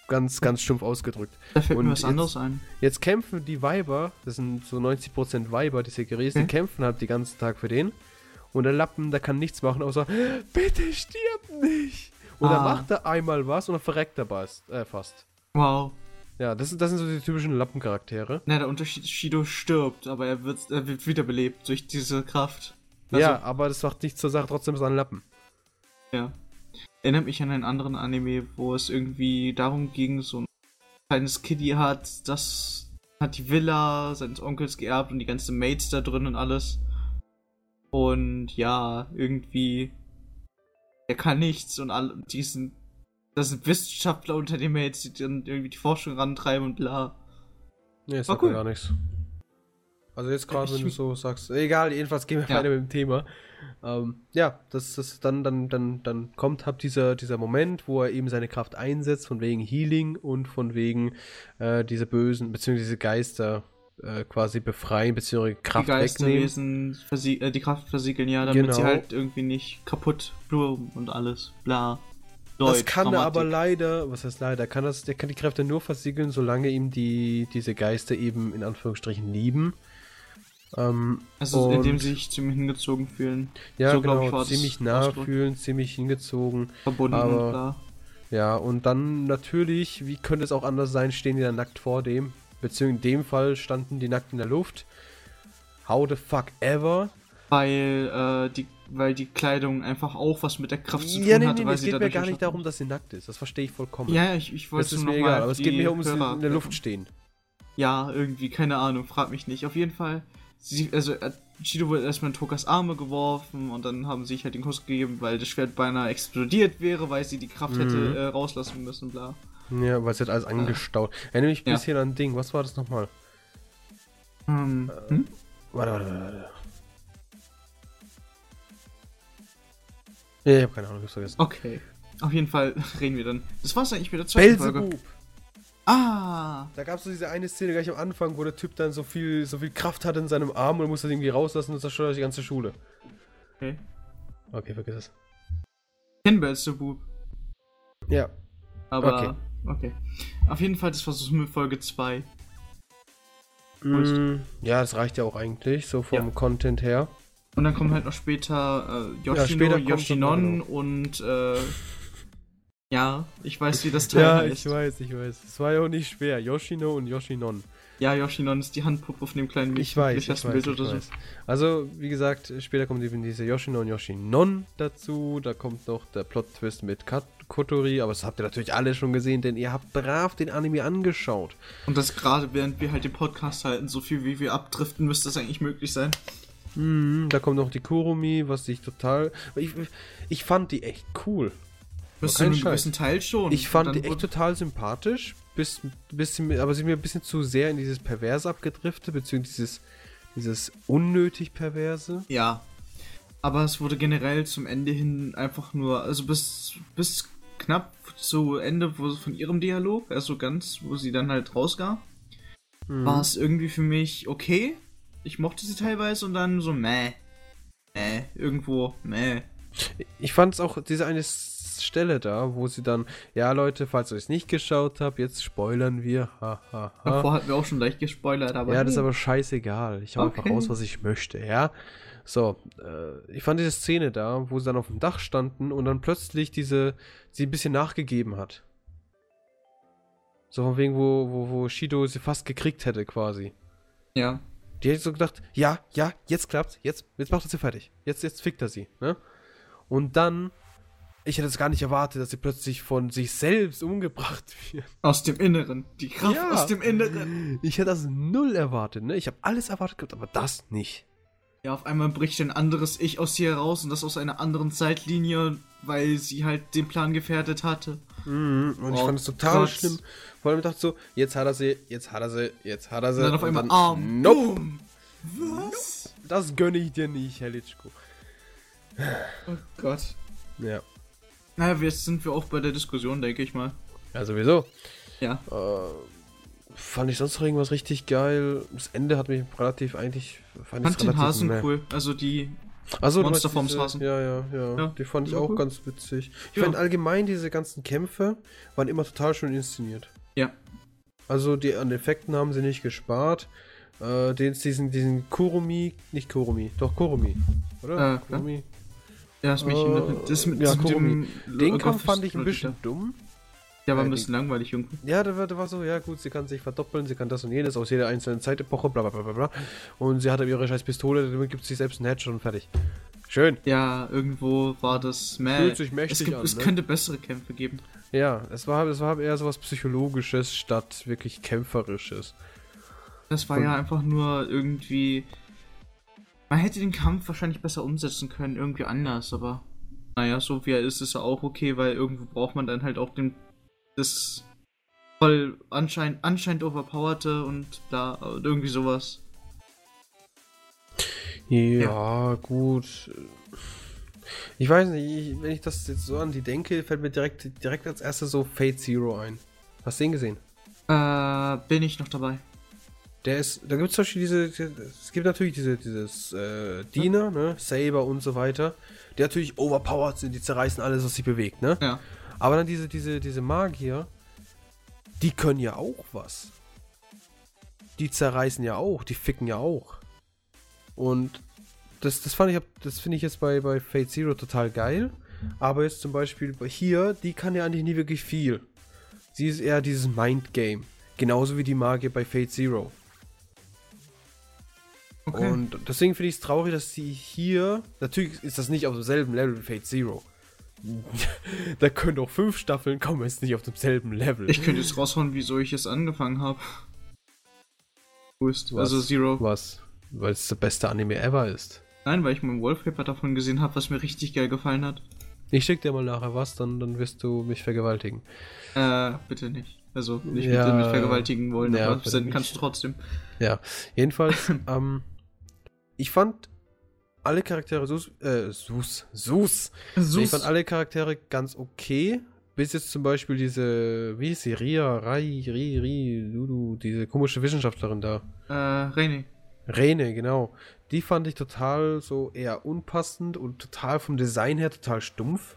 Ganz, ganz stumpf ausgedrückt. Da fällt Und mir was jetzt- anderes ein. Jetzt kämpfen die Weiber, das sind so 90% Weiber, die Sekiris, die Okay. kämpfen halt den ganzen Tag für den. Und der Lappen, der kann nichts machen, außer, bitte stirb nicht. Und dann Ah. macht er einmal was und dann verreckt er. Äh, fast. Wow. Ja, das, das sind so die typischen Lappencharaktere. Na, der Unterschied ist, Shido stirbt, aber er wird, er wird wiederbelebt durch diese Kraft. Also, ja, aber das macht nichts zur Sache, trotzdem ist er ein Lappen. Ja. Erinnert mich an einen anderen Anime, wo es irgendwie darum ging, so ein kleines Kiddie hat, das hat die Villa seines Onkels geerbt und die ganzen Mates da drin und alles. Und ja, irgendwie er kann nichts und alle diesen. Das sind Wissenschaftler, unter denen wir jetzt dann irgendwie die Forschung rantreiben und bla. Nee, es War cool. gar nichts. Also jetzt gerade, wenn du so sagst, egal, jedenfalls gehen wir Ja. weiter mit dem Thema. Ähm, ja, das das dann, dann, dann, dann kommt halt dieser, dieser Moment, wo er eben seine Kraft einsetzt, von wegen Healing und von wegen äh, diese bösen, beziehungsweise diese Geister äh, quasi befreien, beziehungsweise Die Kraft wegnehmen. Versie äh, die Kraft versiegeln, ja, damit sie Genau. halt irgendwie nicht kaputt blumen und alles. Bla. Das kann er aber leider, was heißt leider, kann das, der kann die Kräfte nur versiegeln, solange ihm die, diese Geister eben in Anführungsstrichen lieben. Ähm, Also indem sie sich ihm hingezogen fühlen. ja, so, genau, ich, ziemlich nah Ausdruck. fühlen, ziemlich hingezogen. Verbunden Aber- und bla. Ja, und dann natürlich, wie könnte es auch anders sein, stehen die dann nackt vor dem. Beziehungsweise in dem Fall standen die nackt in der Luft. How the fuck ever? Weil, äh, die, weil die Kleidung einfach auch was mit der Kraft zu tun Ja, nee, hatte, nee, weil es geht mir gar nicht darum, dass sie nackt ist. Das verstehe ich vollkommen. Ja, ich, ich wollte ist nur mir egal, aber es geht mir ums Hörer in der Luft stehen. Ja, irgendwie, keine Ahnung, frag mich nicht. Auf jeden Fall, sie, also äh, Shido wurde erstmal in Tokas Arme geworfen und dann haben sie sich halt den Kuss gegeben, weil das Schwert beinahe explodiert wäre, weil sie die Kraft Mhm. hätte äh, rauslassen müssen, bla. Ja, weil es hat alles angestaut. Erinnere mich ein Ja. bisschen an ein Ding. Was war das nochmal? Ähm, Äh, hm? Warte, warte, warte. Ja, ich habe keine Ahnung, ich hab's vergessen. Okay. Auf jeden Fall reden wir dann. Das war's eigentlich mit der zweiten Folge. Belzebub! Ah! Da gab es so diese eine Szene gleich am Anfang, wo der Typ dann so viel, so viel Kraft hatte in seinem Arm und er musste das irgendwie rauslassen und zerstört die ganze Schule. Okay. Okay, vergiss es. Ken Belzebub. Ja. Aber, okay. Auf jeden Fall, das war so mit Folge 2. Mm, ja, das reicht ja auch eigentlich, so vom Ja. Content her. Und dann kommen halt noch später äh, Ja, Yoshino, später kommt Yoshinon und äh, ja, ich weiß, wie das Teil heißt. weiß, ich weiß. Es war ja auch nicht schwer. Yoshino und Yoshinon. Ja, Yoshinon ist die Handpuppe von dem kleinen Mädchen. Ich weiß, ich weiß, Bild ich oder weiß. Also, wie gesagt, später kommt eben diese Yoshino und Yoshinon dazu. Da kommt noch der Plot-Twist mit Kat Kotori, aber das habt ihr natürlich alle schon gesehen, denn ihr habt brav den Anime angeschaut. so. Und das gerade während wir halt den Podcast halten, so viel wie wir abdriften, müsste das eigentlich möglich sein. Mhm, da kommt noch die Kurumi, was ich total. Ich, ich fand die echt cool. Bis zu einem Scheiß. gewissen Teil schon. Ich fand die echt total sympathisch, bis, bis aber sie mir ein bisschen zu sehr in dieses Perverse abgedriftet, beziehungsweise dieses, dieses unnötig Perverse. Ja. Aber es wurde generell zum Ende hin einfach nur, also bis, bis knapp zu Ende wo, von ihrem Dialog, also ganz, wo sie dann halt rausgab, Mhm. war es irgendwie für mich okay. Ich mochte sie teilweise und dann so meh. Meh, irgendwo, meh. Ich fand es auch, diese eine Stelle da, wo sie dann, ja Leute, falls ihr es nicht geschaut habt, jetzt spoilern wir, ha, ha, ha. Davor hatten wir auch schon leicht gespoilert, aber. Ja, das ist hey. aber scheißegal. Ich hau einfach Okay. raus, was ich möchte, ja. So, äh, ich fand diese Szene da, wo sie dann auf dem Dach standen und dann plötzlich diese, sie ein bisschen nachgegeben hat. So von wegen, wo, wo, wo Shido sie fast gekriegt hätte, quasi. Ja. Die hätte so gedacht, ja, ja, jetzt klappt's, jetzt, jetzt macht er sie fertig. Jetzt, jetzt fickt er sie, ne? Und dann, ich hätte es gar nicht erwartet, dass sie plötzlich von sich selbst umgebracht wird. Aus dem Inneren. Die Kraft Ja. aus dem Inneren. Ich hätte das null erwartet, ne? Ich habe alles erwartet gehabt, aber das nicht. Ja, auf einmal bricht ein anderes Ich aus ihr heraus und das aus einer anderen Zeitlinie, weil sie halt den Plan gefährdet hatte. Mhm, und ich Oh fand es total Gott. schlimm. Vor allem dachte ich so, jetzt hat er sie, jetzt hat er sie, jetzt hat er sie. Und dann auf einmal Arm. Nope, Boom. Was? das gönne ich dir nicht, Herr Litschko. Oh Gott. Ja, Naja, jetzt sind wir auch bei der Diskussion, denke ich mal. ja sowieso. Ja. Äh, fand ich sonst noch irgendwas richtig geil. Das Ende hat mich relativ eigentlich, fand ich Fand den Hasen meh. cool. Also die. Achso, Monster vom Hasen. Ja, ja, ja, Ja, Die fand ich auch cool. ganz witzig. Ich Ja. fand allgemein diese ganzen Kämpfe waren immer total schön inszeniert. Ja. Also die an Effekten haben sie nicht gespart. Äh, den, diesen, diesen Kurumi, nicht Kurumi, doch Kurumi, oder? Äh, Kurumi. Ja, ist mich Äh, in, das mit, ja, das Kurumi. dem Den Kampf fand ich ein bisschen dumm. Der war ein äh, bisschen langweilig irgendwie. Ja, der war, der war so, ja gut, sie kann sich verdoppeln, sie kann das und jenes aus jeder einzelnen Zeitepoche, bla bla bla bla bla. Und sie hat aber ihre scheiß Pistole, damit gibt sie sich selbst einen Headshot und fertig. Schön. Ja, irgendwo war das meh. Fühlt sich es, mächtig gibt, an, es ne? könnte bessere Kämpfe geben. Ja, es war, es war eher sowas Psychologisches statt wirklich Kämpferisches. Das war Und- ja einfach nur irgendwie. Man hätte den Kampf wahrscheinlich besser umsetzen können, irgendwie anders, aber. Naja, so wie er ist, ist er auch okay, weil irgendwo braucht man dann halt auch den, das voll anscheinend, anscheinend overpowerte und da irgendwie sowas. Ja, ja, gut. Ich weiß nicht, wenn ich das jetzt so an die denke, fällt mir direkt, direkt als erstes so Fate Zero ein. Hast du den gesehen? Äh, bin ich noch dabei. Der ist, da gibt es zum Beispiel diese, es gibt natürlich diese, dieses äh, Diener, ne, Saber und so weiter, die natürlich overpowered sind, die zerreißen alles, was sich bewegt, ne? Ja. Aber dann diese, diese, diese Magier, die können ja auch was. Die zerreißen ja auch, die ficken ja auch. Und das, das fand ich, das finde ich jetzt bei, bei Fate Zero total geil. Aber jetzt zum Beispiel hier, die kann ja eigentlich nie wirklich viel. Sie ist eher dieses Mind-Game. Genauso wie die Magie bei Fate Zero. Okay. Und deswegen finde ich es traurig, dass sie hier. Natürlich ist das nicht auf demselben Level wie Fate Zero. Da können auch fünf Staffeln kommen, ist nicht auf demselben Level. Ich könnte jetzt raushauen, wieso ich es angefangen habe. Wo ist also Zero? Was? Weil es der beste Anime ever ist. Nein, weil ich mal ein Wallpaper davon gesehen habe, was mir richtig geil gefallen hat. Ich schick dir mal nachher was, dann, dann wirst du mich vergewaltigen. Äh, bitte nicht. Also nicht ja, bitte mich vergewaltigen wollen, ja, aber senden kannst du trotzdem. Ja, jedenfalls, ähm, ich fand alle Charaktere Sus, äh, Sus, Sus. Sus. Ich fand alle Charaktere ganz okay. Bis jetzt zum Beispiel diese, wie ist sie, Ria, Rai, Ri, Ri, Lulu, diese komische Wissenschaftlerin da. Äh, Rene. Rene, genau. Die fand ich total so eher unpassend und total vom Design her total stumpf.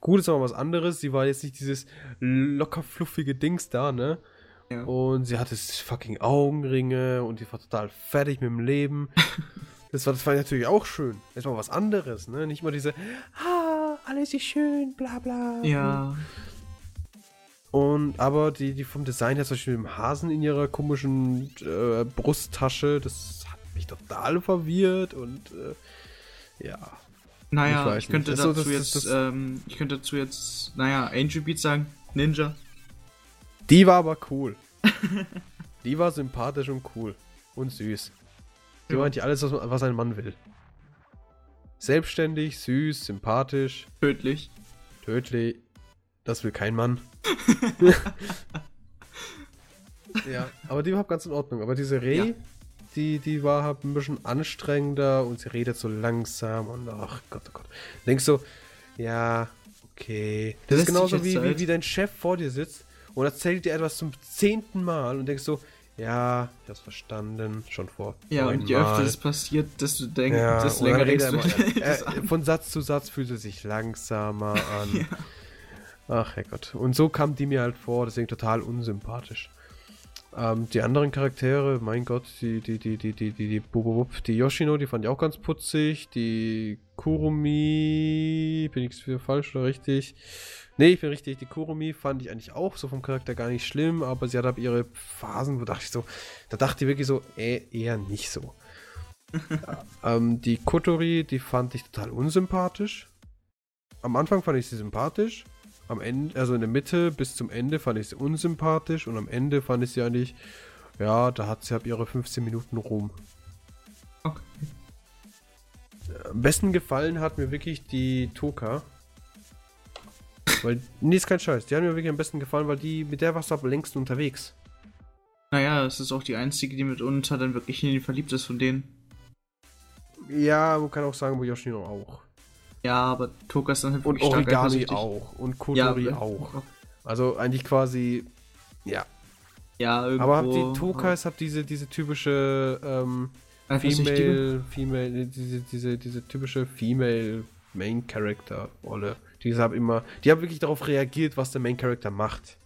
Gut ist aber was anderes. Sie war jetzt nicht dieses locker fluffige Dings da, ne? Ja. Und sie hatte fucking Augenringe und die war total fertig mit dem Leben. das war, das war natürlich auch schön. Das war was anderes, ne? Nicht mal diese, ah, alles ist schön, bla bla. Ja. Und aber die, die vom Design her, zum Beispiel mit dem Hasen in ihrer komischen äh, Brusttasche, das hat mich total verwirrt und äh, ja. Naja, ich, ich könnte dazu so, jetzt, das, ähm, ich könnte dazu jetzt, naja, Angel Beat sagen, Ninja. Die war aber cool. die war sympathisch und cool. Und süß. Ja. meint ja alles, was, ein Mann will. Selbstständig, süß, sympathisch. Tödlich. Tödlich. Das will kein Mann. ja, aber die war ganz in Ordnung. Aber diese Reh, ja. die, die war halt ein bisschen anstrengender und sie redet so langsam und ach Gott, oh Gott. Denkst du, ja, okay. Das, das ist genauso wie, wie, wie dein Chef vor dir sitzt und erzählt dir etwas zum zehnten Mal und denkst so, ja, ich hab's verstanden, schon vor. Ja, und je öfter es passiert, desto denkst ja, desto länger denkst du. Immer, äh, von Satz zu Satz fühlt es sich langsamer an. ja. Ach Herrgott. Und so kam die mir halt vor, deswegen total unsympathisch. Ähm, die anderen Charaktere, mein Gott, die, die, die, die, die, die, die, Bububub, die Yoshino, die fand ich auch ganz putzig. Die Kurumi, bin ich falsch oder richtig? Ne, ich bin richtig. Die Kurumi fand ich eigentlich auch so vom Charakter gar nicht schlimm, aber sie hat ab ihre Phasen, wo dachte ich so, da dachte ich wirklich so, äh, eher nicht so. ähm, die Kotori, die fand ich total unsympathisch. Am Anfang fand ich sie sympathisch am Ende, also in der Mitte bis zum Ende fand ich sie unsympathisch und am Ende fand ich sie eigentlich, ja, da hat sie halt ihre 15 Minuten rum. Okay. Am besten gefallen hat mir wirklich die Toka. Weil, nee, ist kein Scheiß. Die haben mir wirklich am besten gefallen, weil die, mit der warst du am längsten unterwegs. Naja, es ist auch die einzige, die mitunter dann wirklich in den verliebt ist von denen. Ja, man kann auch sagen, wo Yoshino auch. Ja, aber Toka ist dann halt Und Origami auch. Und Kotori ja, auch. Also eigentlich quasi, ja. Ja, irgendwo. Aber die Tokas habt diese, diese typische ähm, Female, Female, diese, diese, diese typische Female Main Character Rolle. Die haben immer, die haben wirklich darauf reagiert, was der Main Character macht.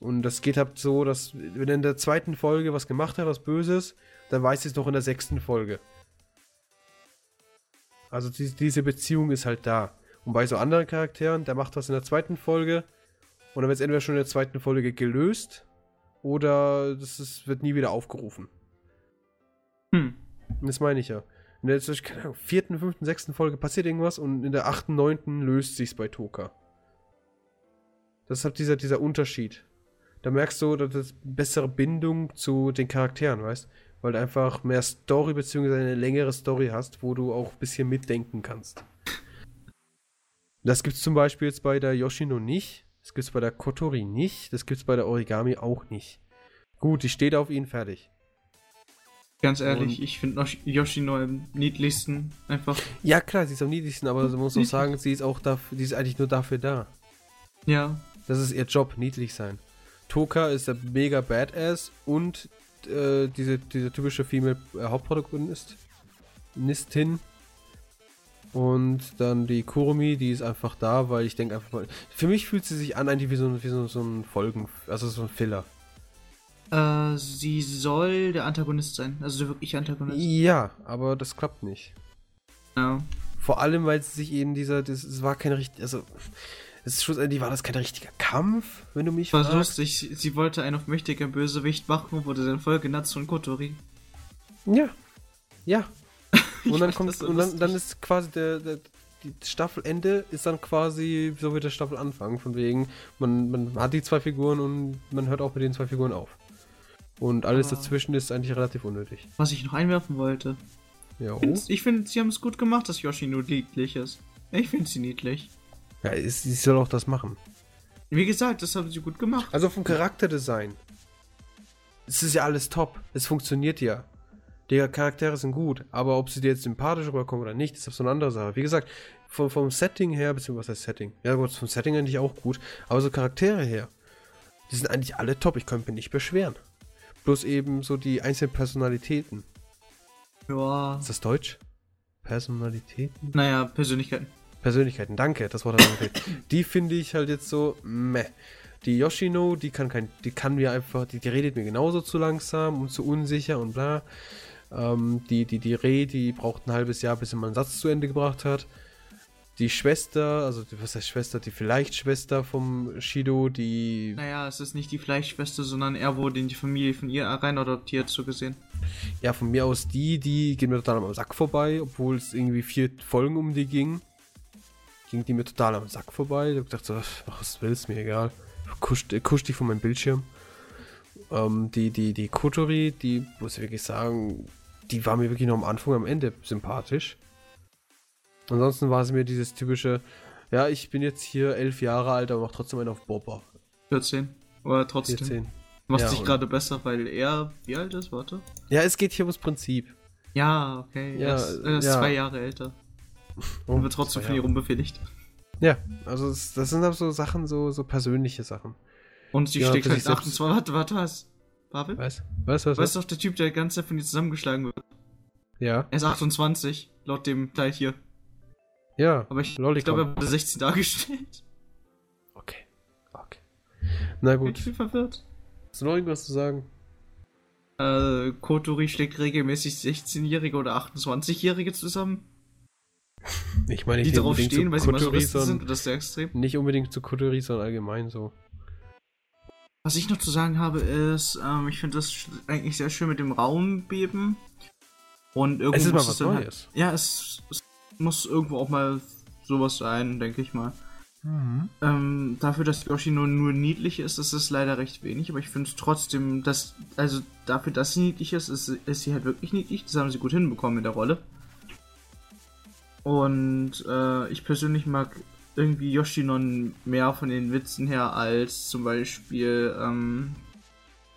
Und das geht halt so, dass wenn er in der zweiten Folge was gemacht hat, was Böses, dann weiß es noch in der sechsten Folge. Also die, diese Beziehung ist halt da. Und bei so anderen Charakteren, der macht was in der zweiten Folge und dann wird es entweder schon in der zweiten Folge gelöst oder das ist, wird nie wieder aufgerufen. Hm. Das meine ich ja. In der Ahnung, vierten, fünften, sechsten Folge passiert irgendwas und in der achten, neunten löst sich's bei Toka. Das ist halt dieser, dieser Unterschied. Da merkst du, dass das bessere Bindung zu den Charakteren, weißt? Weil du einfach mehr Story bzw. eine längere Story hast, wo du auch ein bisschen mitdenken kannst. Das gibt's zum Beispiel jetzt bei der Yoshino nicht. Das gibt's bei der Kotori nicht. Das gibt's bei der Origami auch nicht. Gut, die steht auf ihn fertig. Ganz ehrlich, Und- ich finde noch Yoshino am niedlichsten. Einfach. Ja, klar, sie ist am niedlichsten, aber man muss auch sagen, sie ist auch dafür, sie ist eigentlich nur dafür da. Ja. Das ist ihr Job, niedlich sein. Toka ist der mega Badass und äh, diese, diese typische Female äh, Hauptprotagonist. Nistin. Und dann die Kurumi, die ist einfach da, weil ich denke einfach mal. Für mich fühlt sie sich an, eigentlich wie so, ein- wie so, so ein Folgen, also so ein Filler. Äh, sie soll der Antagonist sein. Also der wirkliche Antagonist. Ja, aber das klappt nicht. Ja. Vor allem, weil sie sich eben dieser, das, es war kein richtig, also, es ist schlussendlich war das kein richtiger Kampf, wenn du mich War fragst. lustig. Sie, wollte einen auf mächtiger Bösewicht machen und wurde dann voll genatzt von Kotori. Ja. Ja. Und dann kommt, das und dann, dann ist quasi der, der die Staffelende ist dann quasi so wie der Staffelanfang. Von wegen, man, man hat die zwei Figuren und man hört auch mit den zwei Figuren auf. Und alles Aber- dazwischen ist eigentlich relativ unnötig. Was ich noch einwerfen wollte. Ja, Find's- Ich finde, sie haben es gut gemacht, dass Yoshino niedlich ist. Ich finde sie niedlich. Ja ist, sie soll auch das machen. Wie gesagt, das haben sie gut gemacht. Also vom Charakterdesign. Es ist ja alles top. Es funktioniert ja. Die Charaktere sind gut, aber ob sie dir jetzt sympathisch rüberkommen oder nicht, ist so eine andere Sache. Wie gesagt, vom, vom Setting her, beziehungsweise was heißt Setting? Ja, gut, vom Setting eigentlich auch gut, aber so Charaktere her, die sind eigentlich alle top. Ich könnte mich nicht beschweren. Bloß eben so die einzelnen Personalitäten. Ja. Ist das Deutsch? Personalitäten? Naja, Persönlichkeiten. Persönlichkeiten, danke, das Wort hat mir. Die finde ich halt jetzt so, meh. Die Yoshino, die kann kein, die kann mir einfach, die, die redet mir genauso zu langsam und zu unsicher und bla. Ähm, die, die, die Reh, die braucht ein halbes Jahr, bis sie mal einen Satz zu Ende gebracht hat. Die Schwester, also die- was heißt Schwester, die vielleicht Schwester vom Shido, die, Naja, es ist nicht die Fleischschwester, sondern er wurde in die Familie von ihr rein adoptiert, so gesehen. ja, von mir aus die, die geht mir total am Sack vorbei, obwohl es irgendwie vier Folgen um die ging. Ging die mir total am Sack vorbei. Ich hab gedacht so, was willst, mir egal. Kusch, kusch dich von meinem Bildschirm. Ähm, die, die, die Kotori, die, muss ich wirklich sagen, die war mir wirklich noch am Anfang, am Ende sympathisch. Ansonsten war sie mir dieses typische, ja, ich bin jetzt hier elf Jahre alt, aber mach trotzdem einen auf Boba. 14. Aber trotzdem. 14. Macht Ja, sich und- gerade besser, weil er. Wie alt ist? Warte. Ja, es geht hier ums Prinzip. Ja, okay. Ja, er ist, er ist ja. zwei Jahre älter. Und wird trotzdem von ihr rumbefehligt. Ja, also es, das sind halt so Sachen, so, so persönliche Sachen. Und sie Ja, steckt halt sich selbst- 28. Warte, warte, was? Pavel? Was? Was, was, Weißt du was? doch, der Typ, der die ganze Zeit von ihr zusammengeschlagen wird. Ja, Er ist 28, laut dem Teil hier. ja. Aber ich, ich glaube, er wurde 16 dargestellt. Okay, okay. Na Ich gut. bin verwirrt. Hast du noch irgendwas zu sagen? Äh, Kotori schlägt regelmäßig 16-Jährige oder 28-Jährige zusammen, Ich meine, die nicht unbedingt stehen, zu weil sie Masochisten sind das ist sehr extrem. nicht unbedingt zu Kotori, sondern allgemein so. Was ich noch zu sagen habe, ist, ähm, ich finde das eigentlich sehr schön mit dem Raumbeben. Und irgendwo Es ist mal was dann halt- Neues. ja, es, es muss irgendwo auch mal sowas sein, denke ich mal. Ähm, dafür, dass Yoshino nur niedlich ist, ist es leider recht wenig, aber ich finde es trotzdem, dass, also dafür, dass sie niedlich ist, ist, ist sie halt wirklich niedlich. Das haben sie gut hinbekommen in der Rolle. Und äh, ich persönlich mag irgendwie Yoshinon mehr von den Witzen her als zum Beispiel ähm,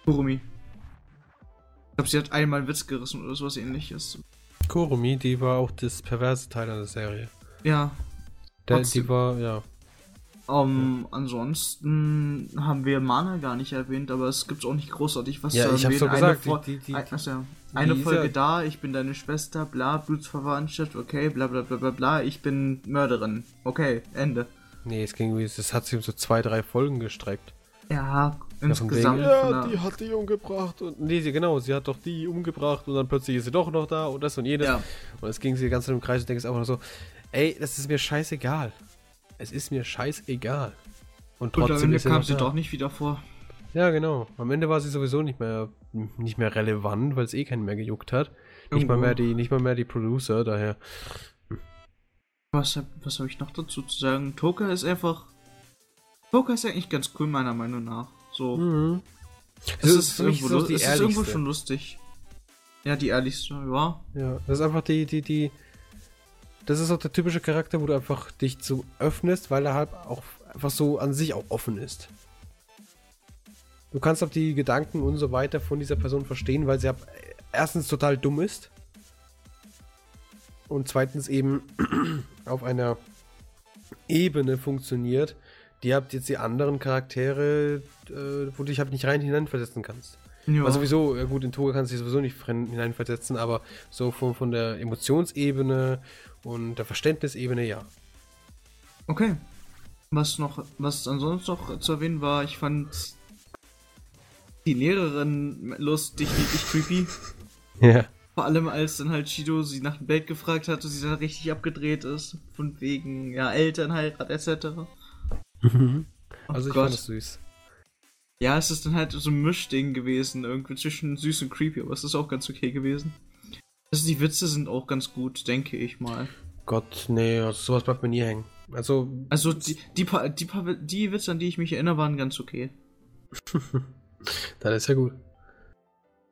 Kurumi. Ich glaube, sie hat einmal einen Witz gerissen oder sowas ähnliches. Kurumi, die war auch das perverse Teil an der Serie. Ja, Der, die war, ja. Ähm, ansonsten haben wir Mana gar nicht erwähnt, aber es gibt auch nicht großartig was Ja, zu ich hab's erwähnen. doch gesagt, Eine, Fol- die- die- die- ein- ja. eine Folge da, ich bin deine Schwester, bla, Blutsverwandtschaft, okay, bla bla bla bla bla, ich bin Mörderin. Okay, Ende. Nee, es ging irgendwie, das hat sich um so zwei, drei Folgen gestreckt. Ja, insgesamt. ja, die hat die umgebracht und nee, sie, genau, sie hat doch die umgebracht und dann plötzlich ist sie doch noch da und das und jenes. ja. Und es ging sie die ganze Zeit im Kreis und denkst einfach nur so, ey, das ist mir scheißegal. Es ist mir scheißegal. Und Und am trotzdem Ende kam sie da. doch nicht wieder vor. Ja, genau. Am Ende war sie sowieso nicht mehr nicht mehr relevant, weil es eh keinen mehr gejuckt hat. Nicht mal Irgendwo. mehr die, nicht mal mehr die Producer, daher. Was, was habe ich noch dazu zu sagen? Toka ist einfach. Toka ist eigentlich ganz cool, meiner Meinung nach. So. Mhm. Es So, ist, für mich irgendwo, ist lu- die es ist irgendwo schon lustig. Ja, die ehrlichste, ja. Ja, das ist einfach die, die, die. Das ist auch der typische Charakter, wo du einfach dich so öffnest, weil er halt auch einfach so an sich auch offen ist. Du kannst auch die Gedanken und so weiter von dieser Person verstehen, weil sie ab, erstens total dumm ist und zweitens eben auf einer Ebene funktioniert, die habt jetzt die anderen Charaktere, äh, wo du dich halt nicht rein hineinversetzen kannst. Ja. Also sowieso, gut, in Toga kannst du dich sowieso nicht hineinversetzen, aber so von, von der Emotionsebene und der Verständnisebene, ja. Okay. Was noch, was ansonsten noch zu erwähnen war, ich fand die Lehrerin lustig, niedlich creepy. Ja. Vor allem als dann halt Shido sie nach dem Bild gefragt hat und sie dann richtig abgedreht ist. Von wegen, ja, Elternheirat etc. Mhm. Oh also ich Gott. fand das süß. Ja, es ist dann halt so ein Mischding gewesen, irgendwie zwischen süß und creepy, aber es ist auch ganz okay gewesen. Also die Witze sind auch ganz gut, denke ich mal. Gott, nee, also sowas bleibt mir nie hängen. Also. Also die, die, paar, die, paar, die Witze, an die ich mich erinnere, waren ganz okay. Dann ist ja gut.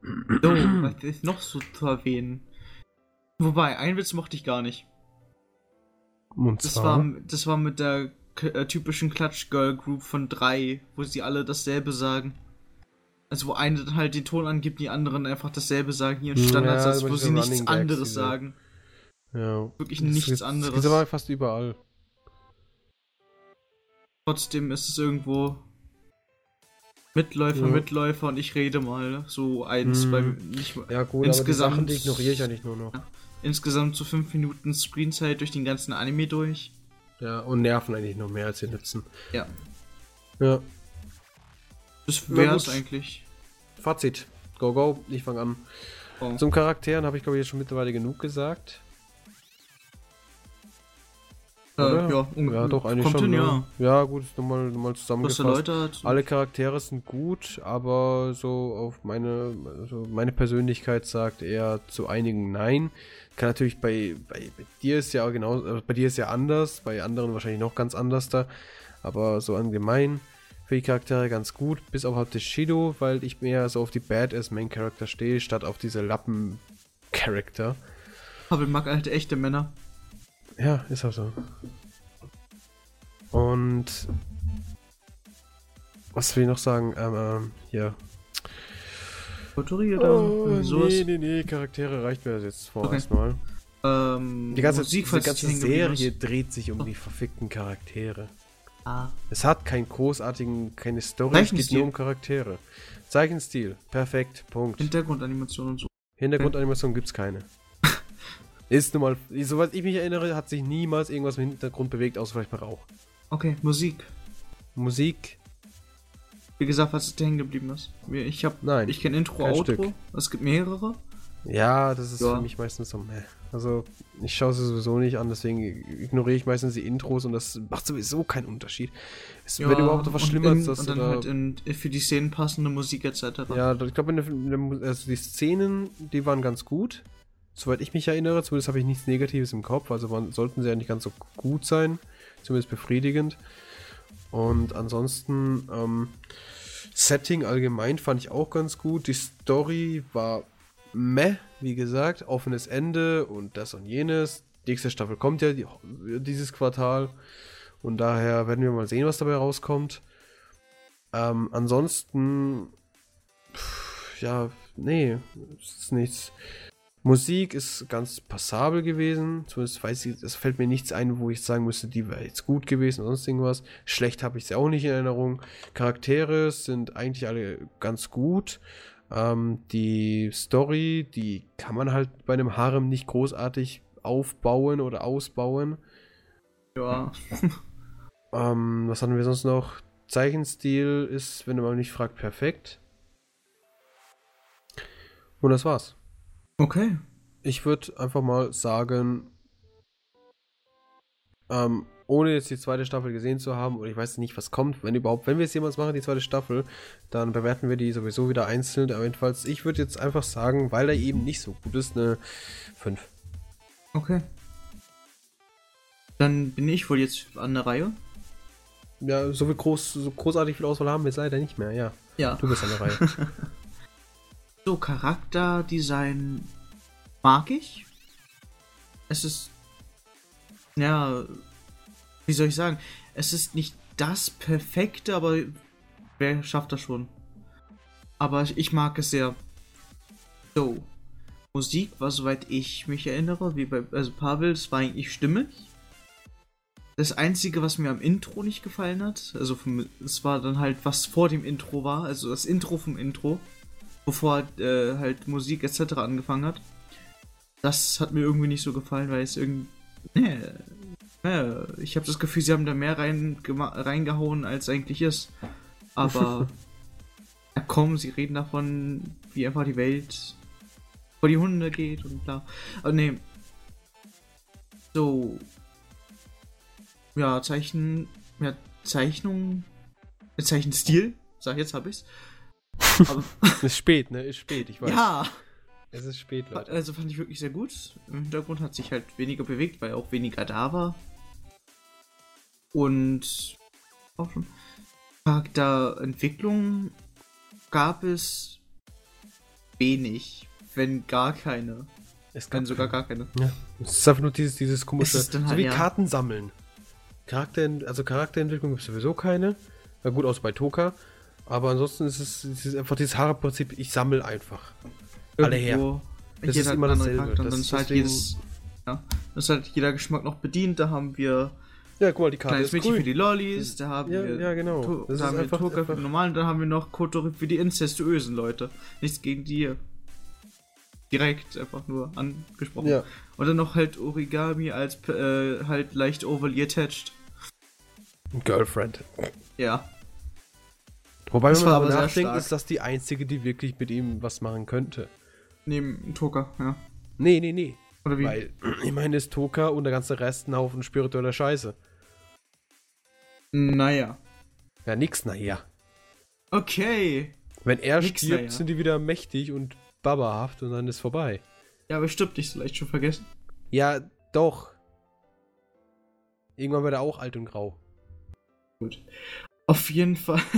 So, was ist noch so zu erwähnen? Wobei, einen Witz mochte ich gar nicht. Und das war, das war mit der äh, typischen Clutch Girl Group von drei, wo sie alle dasselbe sagen. Also wo eine dann halt den Ton angibt, die anderen einfach dasselbe sagen, hier ein Standardsatz, ja, wo sie nichts Gags, anderes diese. sagen. Ja. Wirklich das nichts anderes. Das ist aber fast überall. Trotzdem ist es irgendwo Mitläufer, ja. Mitläufer und ich rede mal so eins hm. beim nicht Ja gut, insgesamt, aber die, Sachen, ignoriere ich ja nicht nur noch. Ja, insgesamt so fünf Minuten Screenzeit durch den ganzen Anime durch. Ja, und nerven eigentlich noch mehr als sie nützen. Ja. Ja. Das wäre es eigentlich. Fazit. Go, go. Ich fange an. Oh. Zum Charakteren habe ich, glaube ich, jetzt schon mittlerweile genug gesagt. Äh, ja, ja, doch, eigentlich schon. Hin, ja. ja, gut, nochmal noch mal zusammengefasst. Alle Charaktere sind gut, aber so auf meine, also meine Persönlichkeit sagt eher zu einigen Nein. Kann natürlich bei, bei, bei dir ist ja genau, also bei dir ist ja anders, bei anderen wahrscheinlich noch ganz anders da. Aber so allgemein für die Charaktere ganz gut, bis auf halt Shido, weil ich mehr so auf die Badass Main Character stehe, statt auf diese Lappen Charakter. Aber ich mag alte echte Männer. Ja, ist auch so. Und was will ich noch sagen? Ähm, ähm, hier. Autorier oh, nee, nee, nee, Charaktere reicht mir jetzt vorerst okay. mal. Ähm, die ganze, Musik, die ganze Serie dreht sich um oh. die verfickten Charaktere. Ah. Es hat keinen großartigen, keine Story, es geht nur um Charaktere. Zeichenstil, perfekt, Punkt. Hintergrundanimation und so. Hintergrundanimation gibt's keine. Ist nun mal, soweit ich mich erinnere, hat sich niemals irgendwas im Hintergrund bewegt, außer vielleicht mal Rauch. Okay, Musik. Musik. Wie gesagt, was ist hängen geblieben ist. Ich hab, Nein. Ich kenne Intro, Outro. Stück. Es gibt mehrere. Ja, das ist ja. für mich meistens so. Meh. Also, ich schaue sie sowieso nicht an, deswegen ignoriere ich meistens die Intros und das macht sowieso keinen Unterschied. Es ja, wird überhaupt was Schlimmeres. Und, dann halt in, für die Szenen passende Musik etc. Ja, ich glaube, also die Szenen, die waren ganz gut. Soweit ich mich erinnere, zumindest habe ich nichts Negatives im Kopf, also waren, sollten sie ja nicht ganz so gut sein, zumindest befriedigend. Und ansonsten, ähm, Setting allgemein fand ich auch ganz gut. Die Story war meh, wie gesagt, offenes Ende und das und jenes. Die nächste Staffel kommt ja die, dieses Quartal und daher werden wir mal sehen, was dabei rauskommt. Ähm, ansonsten, pff, ja, nee, ist nichts. Musik ist ganz passabel gewesen. Zumindest weiß ich, es fällt mir nichts ein, wo ich sagen müsste, die wäre jetzt gut gewesen oder sonst irgendwas. Schlecht habe ich sie auch nicht in Erinnerung. Charaktere sind eigentlich alle ganz gut. Ähm, die Story, die kann man halt bei einem Harem nicht großartig aufbauen oder ausbauen. Ja. ähm, was hatten wir sonst noch? Zeichenstil ist, wenn man mich fragt, perfekt. Und das war's. Okay. Ich würde einfach mal sagen, ähm, ohne jetzt die zweite Staffel gesehen zu haben, oder ich weiß nicht, was kommt, wenn überhaupt, wenn wir es jemals machen, die zweite Staffel, dann bewerten wir die sowieso wieder einzeln. Aber jedenfalls, ich würde jetzt einfach sagen, weil er eben nicht so gut ist, eine 5. Okay. Dann bin ich wohl jetzt an der Reihe. Ja, so viel groß, so großartig viel Auswahl haben wir jetzt leider nicht mehr, ja. Ja. Du bist an der Reihe. So, Charakterdesign mag ich. Es ist ja, wie soll ich sagen, es ist nicht das Perfekte, aber wer schafft das schon? Aber ich, mag es sehr. So. Musik war, soweit ich mich erinnere, wie bei also es war eigentlich stimmig. Das Einzige, was mir am Intro nicht gefallen hat, also vom, es war dann halt, was vor dem Intro war, also das Intro vom Intro, bevor äh, halt Musik etc. angefangen hat. Das hat mir irgendwie nicht so gefallen, weil es irgendwie. Nee, nee, ich habe das Gefühl, sie haben da mehr rein, reingehauen, als eigentlich ist. Aber. ja, komm, sie reden davon, wie einfach die Welt vor die Hunde geht und bla. Aber nee. So, ja, Zeichen, ja, Zeichnung, Zeichenstil, sag jetzt hab ich's. Aber, ist spät, ne? Ist spät, ich weiß. Ja. Es ist spät, Leute. Also fand ich wirklich sehr gut. Im Hintergrund hat sich halt weniger bewegt, weil auch weniger da war. Und auch schon. Charakterentwicklung gab es wenig, wenn gar keine. Es gab sogar gar keine. Ja. Es ist einfach nur dieses, dieses komische. halt, so wie ja. Karten sammeln. Charakter, also Charakterentwicklung gibt es sowieso keine. Na gut, außer bei Toka. Aber ansonsten ist es, es ist einfach dieses Haare-Prinzip, ich sammle einfach. Alle her. Das ist immer dasselbe. Charakter und Das dann ist ist halt deswegen- jedes. Ja, das ist halt jeder Geschmack noch bedient. Da haben wir Ja, guck mal, die Karte kleines ist Mädchen cool. für die Lollis, da haben Ja, wir ja, genau. To Das da ist haben wir einfach- Toka für die normalen, dann haben wir noch Kotori für die incestuösen Leute. Nichts gegen die. Direkt einfach nur angesprochen. Ja. Und dann noch halt Origami als äh, halt leicht overly attached. Girlfriend. Ja. Wobei, Das wenn man aber nachdenkt, ist das die einzige, die wirklich mit ihm was machen könnte. Neben Toka, ja. Nee, nee, nee. Oder wie? Weil, ich meine, ist Toka und der ganze Rest ein Haufen spiritueller Scheiße. Naja. Ja, nix, naja. Okay. Wenn er Nix, stirbt, naja. sind die wieder mächtig und babahaft und dann ist vorbei. Ja, aber stimmt nicht, so leicht schon vergessen. Ja, doch. Irgendwann wird er auch alt und grau. Gut. Auf jeden Fall.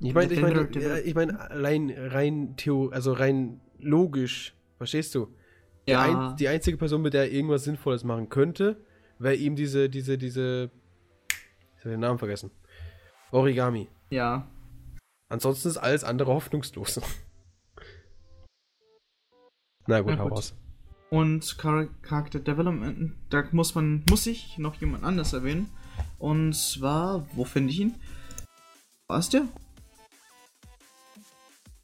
Ich meine, ich meine, ja, ich meine, allein rein Theo, also rein logisch, verstehst du? Die, ja, ein, die einzige Person, mit der er irgendwas Sinnvolles machen könnte, wäre ihm diese, diese, diese. Ich habe den Namen vergessen. Origami. ja. Ansonsten ist alles andere hoffnungslos. Na gut, hau gut. raus. Und Char Charakter Development, da muss man, muss ich noch jemand anders erwähnen. Und zwar, wo finde ich ihn? War es der?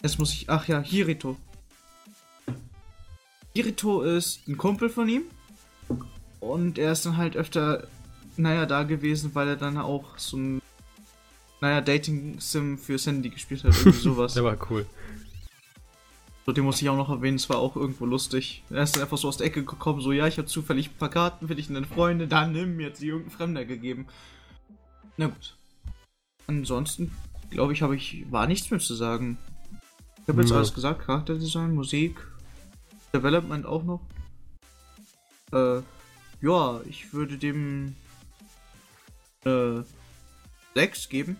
Jetzt muss ich, ach ja, Hirito. Hirito ist ein Kumpel von ihm. Und er ist dann halt öfter, naja, da gewesen, weil er dann auch so ein, naja, Dating-Sim für Sandy gespielt hat, irgendwie sowas. Der war cool. So, den muss ich auch noch erwähnen, es war auch irgendwo lustig. Er ist dann einfach so aus der Ecke gekommen, so, ja, ich habe zufällig ein paar Karten für dich und deine Freunde, dann nimm mir jetzt die irgendein Fremder gegeben. Na gut. Ansonsten, glaube ich, habe ich, war nichts mehr zu sagen. Ich habe jetzt alles gesagt, Charakterdesign, Musik, Development auch noch. Äh, ja, ich würde dem äh, 6 geben.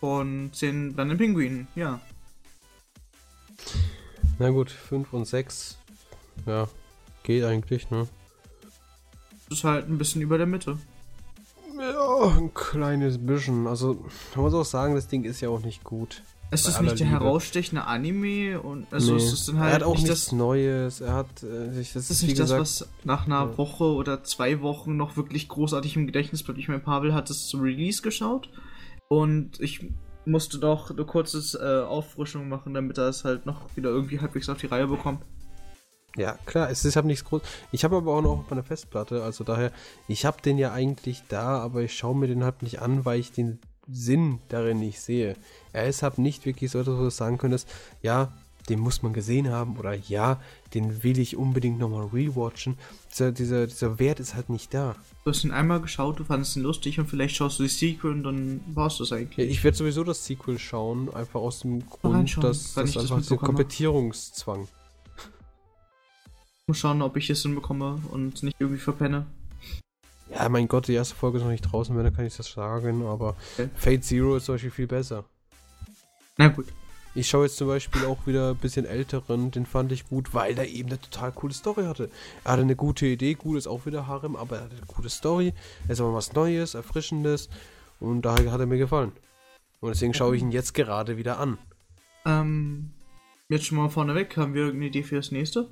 Von 10 Blannen Pinguinen, ja. Na gut, 5 und 6. Ja, geht eigentlich, ne? Das ist halt ein bisschen über der Mitte. Ja, ein kleines bisschen. Also, man muss auch sagen, das Ding ist ja auch nicht gut. Ist aller nicht der Liebe. herausstechende Anime und also Nee. es ist dann halt er hat auch nicht nichts das, Neues. Er hat äh, sich das das ist wie nicht das, gesagt, was nach einer ja. Woche oder zwei Wochen noch wirklich großartig im Gedächtnis bleibt. Ich meine, Pavel hat es zum Release geschaut und ich musste doch eine kurze äh, Auffrischung machen, damit er es halt noch wieder irgendwie halbwegs auf die Reihe bekommt. Ja, klar, es ist halt nichts groß. Ich habe aber auch noch meine Festplatte, also daher, ich habe den ja eigentlich da, aber ich schaue mir den halt nicht an, weil ich den Sinn darin nicht sehe. Er ist halt nicht wirklich so, dass du sagen könntest, ja, den muss man gesehen haben oder ja, den will ich unbedingt nochmal rewatchen. Dieser, dieser, dieser Wert ist halt nicht da. Du hast ihn einmal geschaut, du fandest ihn lustig und vielleicht schaust du die Sequel und dann war's das eigentlich. Ja, ich werde sowieso das Sequel schauen, einfach aus dem Grund, dass das das einfach mitbekommen hab. Komplettierungszwang. Ich muss schauen, ob ich es hinbekomme und nicht irgendwie verpenne. Ja, mein Gott, die erste Folge ist noch nicht draußen, wenn, dann kann ich das sagen, aber Okay. Fate Zero ist zum Beispiel viel besser. Na gut. Ich schaue jetzt zum Beispiel auch wieder ein bisschen älteren, den fand ich gut, weil der eben eine total coole Story hatte. Er hatte eine gute Idee, gut ist auch wieder Harem, aber er hatte eine coole Story. Er ist aber was Neues, Erfrischendes und daher hat er mir gefallen. Und deswegen schaue ich ihn jetzt gerade wieder an. Ähm, jetzt schon mal vorneweg, haben wir irgendeine Idee für das nächste?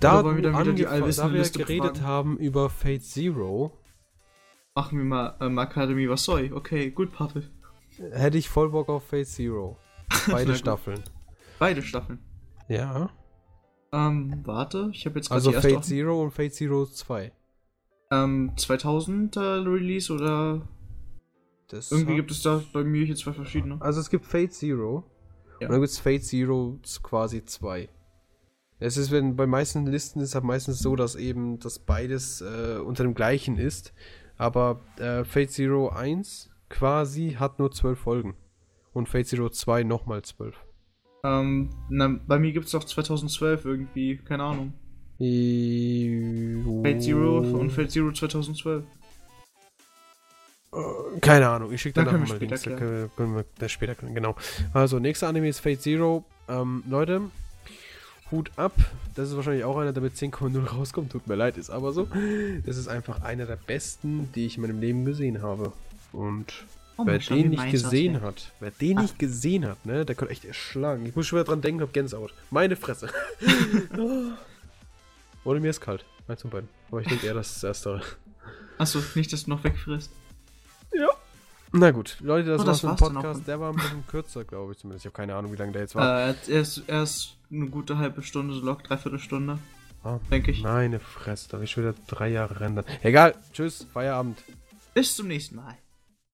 Da, wir dann wieder die da wir geredet befragen? haben über Fate Zero, Machen wir mal ähm, Academy was soll. Okay, gut, Pavel. hätte ich voll Bock auf Fate Zero. Beide. Staffeln. Beide Staffeln. Ja. Ähm, warte, ich habe jetzt gerade Also die erste Fate offen. Zero und Fate Zero 2. Ähm, 2000er Release oder Das irgendwie gibt es da bei mir hier zwei verschiedene. Also es gibt Fate Zero. Ja. Und dann gibt es Fate Zero quasi 2. Es ist, wenn bei meisten Listen ist es halt meistens so, dass eben das beides äh, unter dem gleichen ist. Aber äh, Fate Zero 1 quasi hat nur 12 Folgen. Und Fate Zero 2 nochmal 12. Ähm, na, bei mir gibt es doch 2012 irgendwie, keine Ahnung. Fate Zero und Fate Zero 2012. Keine Ahnung, ich schicke Dann wir mal dann können wir, können wir das später können, genau. Also, nächster Anime ist Fate Zero. Ähm, Leute, Hut ab. Das ist wahrscheinlich auch einer, der mit 10,0 rauskommt. Tut mir leid, ist aber so. Das ist einfach einer der besten, die ich in meinem Leben gesehen habe. Und Oh, wer den nicht gesehen aussieht. hat, wer den Ah. nicht gesehen hat, ne, der könnte echt erschlagen. Ich muss schon wieder dran denken, hab Gänsehaut. Meine Fresse. Oder mir ist kalt. Eins von beiden. Aber ich denke eher, das ist das Erstere. Achso, nicht, dass du noch wegfrisst. Na gut, Leute, das Oh, war's das für den war's dann auch Podcast. Der war ein bisschen kürzer, glaube ich zumindest. Ich habe keine Ahnung, wie lange der jetzt war. Äh, er ist, er ist eine gute halbe Stunde, so lock, dreiviertel Stunde, Ah, denke ich. Meine Fresse, da hab ich wieder drei Jahre rendern. Egal, tschüss, Feierabend. Bis zum nächsten Mal.